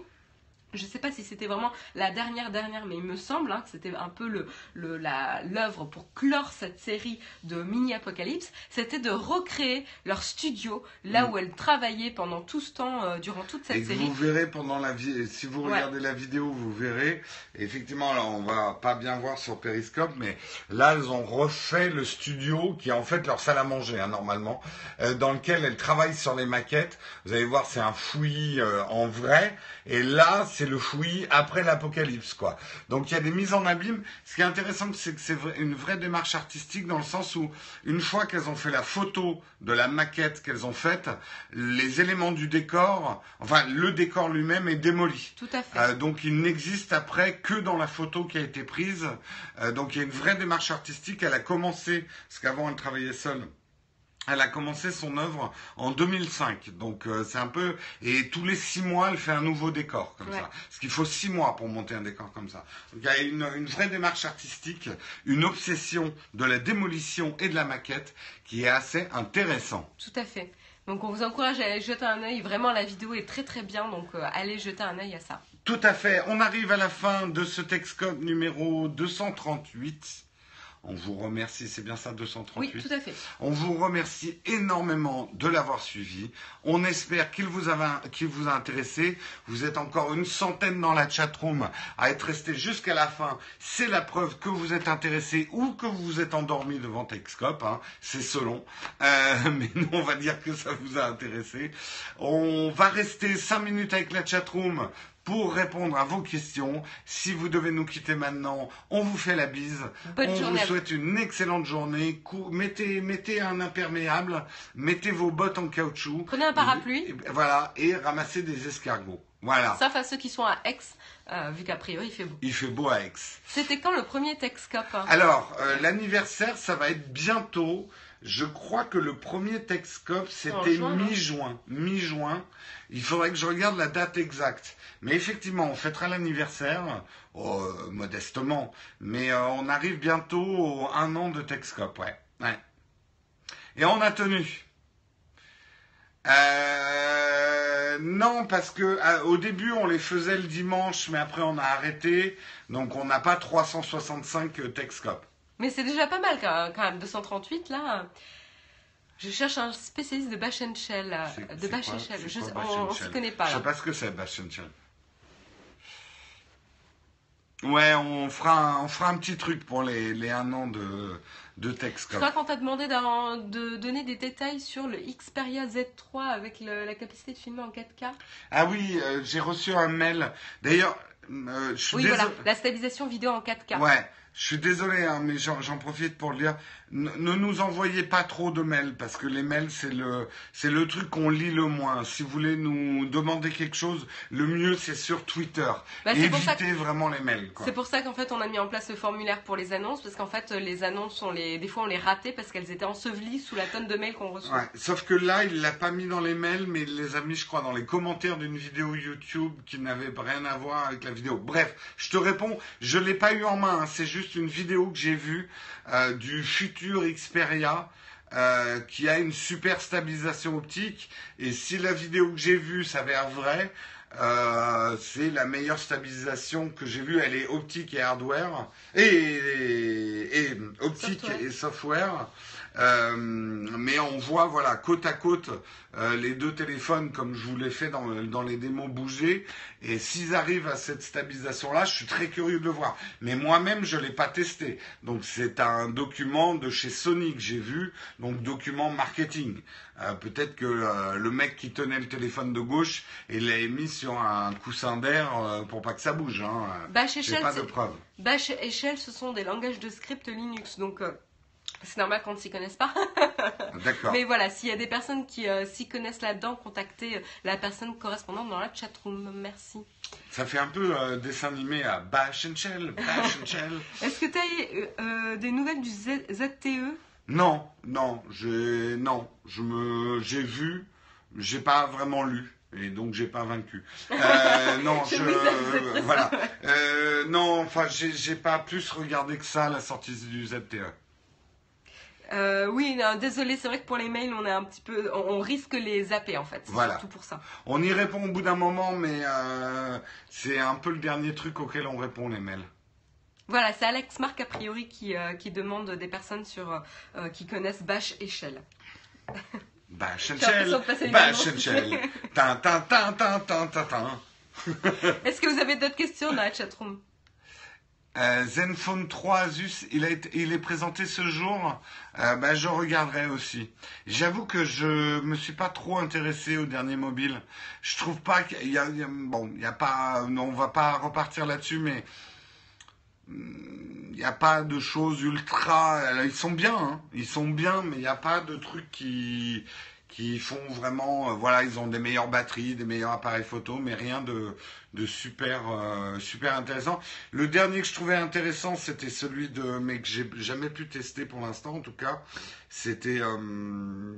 je ne sais pas si c'était vraiment la dernière dernière, mais il me semble hein, que c'était un peu le, l'œuvre pour clore cette série de mini apocalypse, c'était de recréer leur studio là mm. où elles travaillaient pendant tout ce temps, euh, durant toute cette série. Vous verrez pendant la si vous regardez la vidéo, vous verrez. Effectivement, là, on va pas bien voir sur Periscope, mais là, elles ont refait le studio qui est en fait leur salle à manger, hein, normalement, euh, dans lequel elles travaillent sur les maquettes. Vous allez voir, c'est un fouillis euh, en vrai, et là, c'est le fouillis après l'apocalypse, quoi. Donc il y a des mises en abîme. Ce qui est intéressant, c'est que c'est une vraie démarche artistique dans le sens où, une fois qu'elles ont fait la photo de la maquette qu'elles ont faite, les éléments du décor, enfin le décor lui-même est démoli. Tout à fait. Euh, donc il n'existe après que dans la photo qui a été prise. Euh, donc il y a une vraie démarche artistique. Elle a commencé, parce qu'avant elle travaillait seule elle a commencé son œuvre en 2005, donc euh, c'est un peu et tous les six mois elle fait un nouveau décor comme ça. Parce qu'il faut six mois pour monter un décor comme ça. Donc il y a une, vraie démarche artistique, une obsession de la démolition et de la maquette qui est assez intéressant. Tout à fait. Donc on vous encourage à aller jeter un œil. Vraiment la vidéo est très très bien, donc euh, allez jeter un œil à ça. Tout à fait. On arrive à la fin de ce Texcode numéro 238. On vous remercie, c'est bien ça, 238 Oui, tout à fait. On vous remercie énormément de l'avoir suivi. On espère qu'il vous, a, vous a intéressé. Vous êtes encore une centaine dans la chatroom à être resté jusqu'à la fin. C'est la preuve que vous êtes intéressé ou que vous vous êtes endormi devant Texcope. Hein. C'est selon. Euh, mais nous, on va dire que ça vous a intéressé. On va rester 5 minutes avec la chatroom pour répondre à vos questions. Si vous devez nous quitter maintenant, on vous fait la bise. on vous souhaite une excellente journée. Mettez, mettez un imperméable, mettez vos bottes en caoutchouc. Prenez un parapluie. voilà, et ramassez des escargots. Voilà. Sauf à ceux qui sont à Aix, euh, vu qu'a priori il fait beau. Il fait beau à Aix. C'était quand le premier Texcope? Alors, euh, l'anniversaire, ça va être bientôt. Je crois que le premier Texcope, c'était mi-juin. Mi-juin. Il faudrait que je regarde la date exacte. Mais effectivement, on fêtera l'anniversaire, euh, modestement. Mais euh, on arrive bientôt au un an de Texcope, ouais. ouais. Et on a tenu. Euh, non, parce que au début on les faisait le dimanche, mais après on a arrêté, donc on n'a pas 365 Texcope. Mais c'est déjà pas mal quand même, 238 là. Je cherche un spécialiste de Bash Shell. De Bash Shell. on ne se connaît pas. Là. Je sais pas ce que c'est Bash Shell. Ouais, on fera, un, on fera un petit truc pour les, les un an de, de texte. Je crois qu'on t'a demandé de donner des détails sur le Xperia Z3 avec la capacité de filmer en 4K. Ah oui, euh, j'ai reçu un mail. D'ailleurs, euh, je suis Oui, désolé. voilà, la stabilisation vidéo en 4K. Ouais, je suis désolé, hein, mais j'en profite pour le dire. Ne, ne nous envoyez pas trop de mails parce que les mails c'est le c'est le truc qu'on lit le moins. Si vous voulez nous demander quelque chose, le mieux c'est sur Twitter. Bah, Évitez vraiment les mails. C'est pour ça qu'en fait on a mis en place ce formulaire pour les annonces parce qu'en fait les annonces on les des fois on les ratait parce qu'elles étaient ensevelies sous la tonne de mails qu'on reçoit. Ouais, sauf que là, il l'a pas mis dans les mails, mais il les a mis, je crois, dans les commentaires d'une vidéo YouTube qui n'avait rien à voir avec la vidéo. Bref, je te réponds, je l'ai pas eu en main. hein, c'est juste une vidéo que j'ai vue euh, du futur Xperia. euh, qui a une super stabilisation optique et si la vidéo que j'ai vue s'avère vraie, euh, c'est la meilleure stabilisation que j'ai vue. Elle est optique et hardware et, et, et optique Software. et software. Euh, mais on voit voilà côte à côte euh, les deux téléphones comme je vous l'ai fait dans, dans les démos bouger. Et s'ils arrivent à cette stabilisation là je suis très curieux de le voir. Mais moi-même je l'ai pas testé. Donc c'est un document de chez Sony que j'ai vu. Donc document marketing. Euh, peut-être que le mec qui tenait le téléphone de gauche il l'a mis sur un coussin d'air pour pas que ça bouge hein. Bash Shell, pas de preuves. Bash et Shell, ce sont des langages de script Linux, donc c'est normal qu'on ne s'y connaisse pas. d'accord Mais voilà, s'il y a des personnes qui euh, s'y connaissent là-dedans, contactez euh, la personne correspondante dans la chatroom. Merci. ça fait un peu euh, dessin animé à Bash and Shell Bash and Shell Est-ce que tu as des nouvelles du Z- ZTE Non, non, j'ai non, je me j'ai vu, j'ai pas vraiment lu et donc j'ai pas vaincu. Euh, non, Je voilà. Euh, non, enfin j'ai pas plus regardé que ça la sortie du. ZTE. Euh, oui, non, désolé, c'est vrai que pour les mails, on est un petit peu, on, on risque les zapper en fait. C'est Voilà. surtout pour ça. On y répond au bout d'un moment, mais euh, c'est un peu le dernier truc auquel on répond les mails. Voilà, c'est Alex Marc a priori qui, euh, qui demande des personnes sur qui connaissent Bash et Shell. Bash and Shell, Bash and Shell, tin tin tin tin tin tin tin. Est-ce que vous avez d'autres questions dans la chatroom? Euh, Zenfone 3 Asus, il, a il est présenté ce jour. Euh, bah, je regarderai aussi. J'avoue que je me suis pas trop intéressé au dernier mobile. Je trouve pas qu'il y a, bon, il y a pas, on va pas repartir là-dessus, mais hum, il n'y a pas de choses ultra. euh, Ils sont bien, hein, ils sont bien, mais il n'y a pas de trucs qui qui font vraiment, euh, voilà, ils ont des meilleures batteries, des meilleurs appareils photo, mais rien de, de super, euh, super intéressant. Le dernier que je trouvais intéressant, c'était celui de, mais que j'ai jamais pu tester pour l'instant, en tout cas, c'était, euh,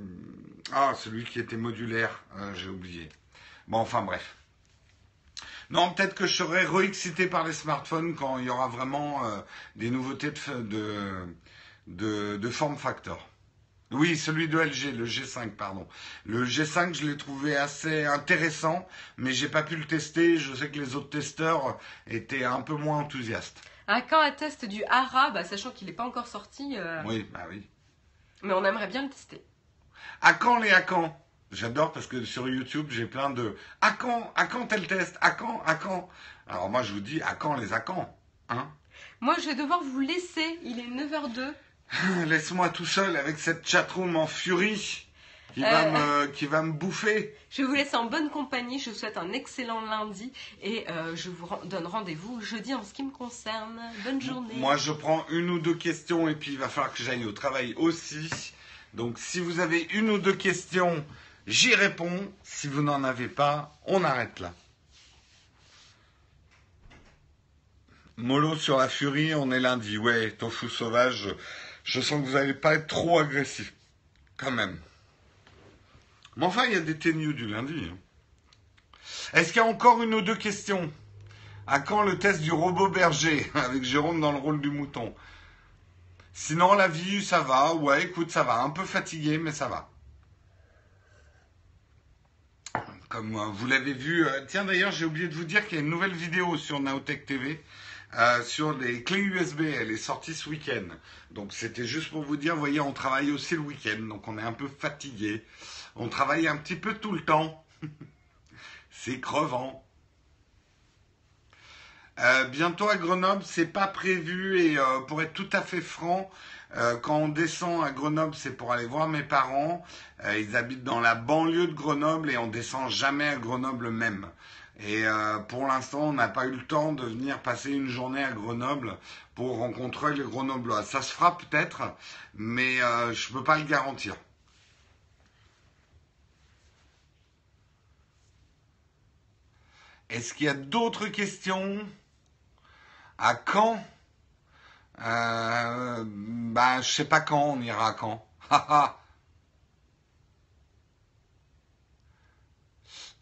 ah, celui qui était modulaire, j'ai oublié. Bon, enfin bref. Non, peut-être que je serai re-excité par les smartphones quand il y aura vraiment des nouveautés de, de, de, de form factor. Oui, celui de LG, le G5, pardon. Le G5, je l'ai trouvé assez intéressant, mais j'ai pas pu le tester. Je sais que les autres testeurs étaient un peu moins enthousiastes. Un quand un test du Hara, bah, sachant qu'il n'est pas encore sorti, euh, Oui, bah oui. mais on aimerait bien le tester. À quand les à quand? J'adore parce que sur YouTube, j'ai plein de à quand, à quand tel test, à quand, à quand? Alors moi, je vous dis à quand les à quand, hein? Moi, je vais devoir vous laisser. Il est 9h02. Laisse-moi tout seul avec cette chatroom en furie qui va Euh. me, qui va me bouffer. Je vous laisser en bonne compagnie. Je vous souhaite un excellent lundi et euh, je vous donne rendez-vous jeudi en ce qui me concerne. Bonne journée. Moi, je prends une ou deux questions et puis il va falloir que j'aille au travail aussi. Donc, si vous avez une ou deux questions, j'y réponds. Si vous n'en avez pas, on arrête là. Mollo sur la furie, on est lundi. Ouais, tofu sauvage, je, sens que vous n'allez pas être trop agressif. Quand même. Mais enfin, il y a des ténus du lundi. hein. Est-ce qu'il y a encore une ou deux questions? À quand le test du robot berger avec Jérôme dans le rôle du mouton? Sinon, la vie, ça va. Ouais, écoute, ça va. Un peu fatigué, mais ça va. Comme euh, vous l'avez vu, euh, tiens d'ailleurs, j'ai oublié de vous dire qu'il y a une nouvelle vidéo sur Naotech TV euh, sur les clés USB. Elle est sortie ce week-end. Donc c'était juste pour vous dire, vous voyez, on travaille aussi le week-end, donc on est un peu fatigué. On travaille un petit peu tout le temps. C'est crevant. Euh, bientôt à Grenoble, c'est pas prévu et euh, pour être tout à fait franc, quand on descend à Grenoble, c'est pour aller voir mes parents. Ils habitent dans la banlieue de Grenoble et on descend jamais à Grenoble même. Et euh, pour l'instant, on n'a pas eu le temps de venir passer une journée à Grenoble pour rencontrer les Grenoblois. Ça se fera peut-être, mais euh, je ne peux pas le garantir. Est-ce qu'il y a d'autres questions? À quand? Euh, Bah, je sais pas quand on ira à quand.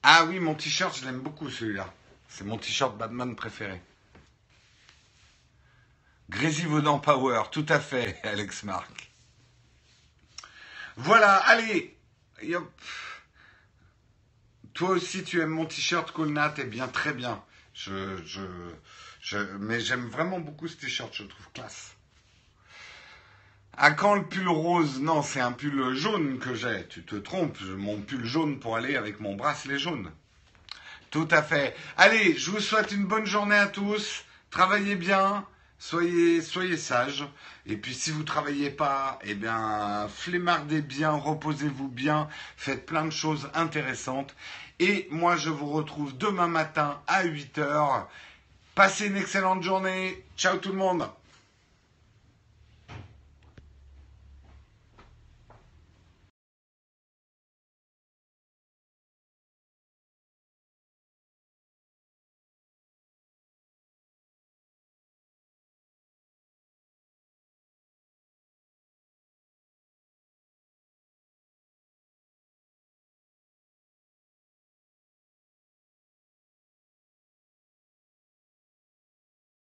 Ah oui, mon t-shirt, je l'aime beaucoup celui-là. C'est mon t-shirt Batman préféré. Grésivaudan Power, tout à fait, Alex Marc. Voilà, allez. Yop. Toi aussi, tu aimes mon t-shirt Colnat, eh bien, très bien. Je, je, mais j'aime vraiment beaucoup ce t-shirt, je trouve classe. À quand le pull rose? Non, c'est un pull jaune que j'ai. Tu te trompes, mon pull jaune pour aller avec mon bracelet jaune. Tout à fait. Allez, je vous souhaite une bonne journée à tous. Travaillez bien. Soyez, soyez sages. Et puis si vous travaillez pas, eh bien, flemmardez bien, reposez-vous bien, faites plein de choses intéressantes. Et moi, je vous retrouve demain matin à 8h. Passez une excellente journée. Ciao tout le monde.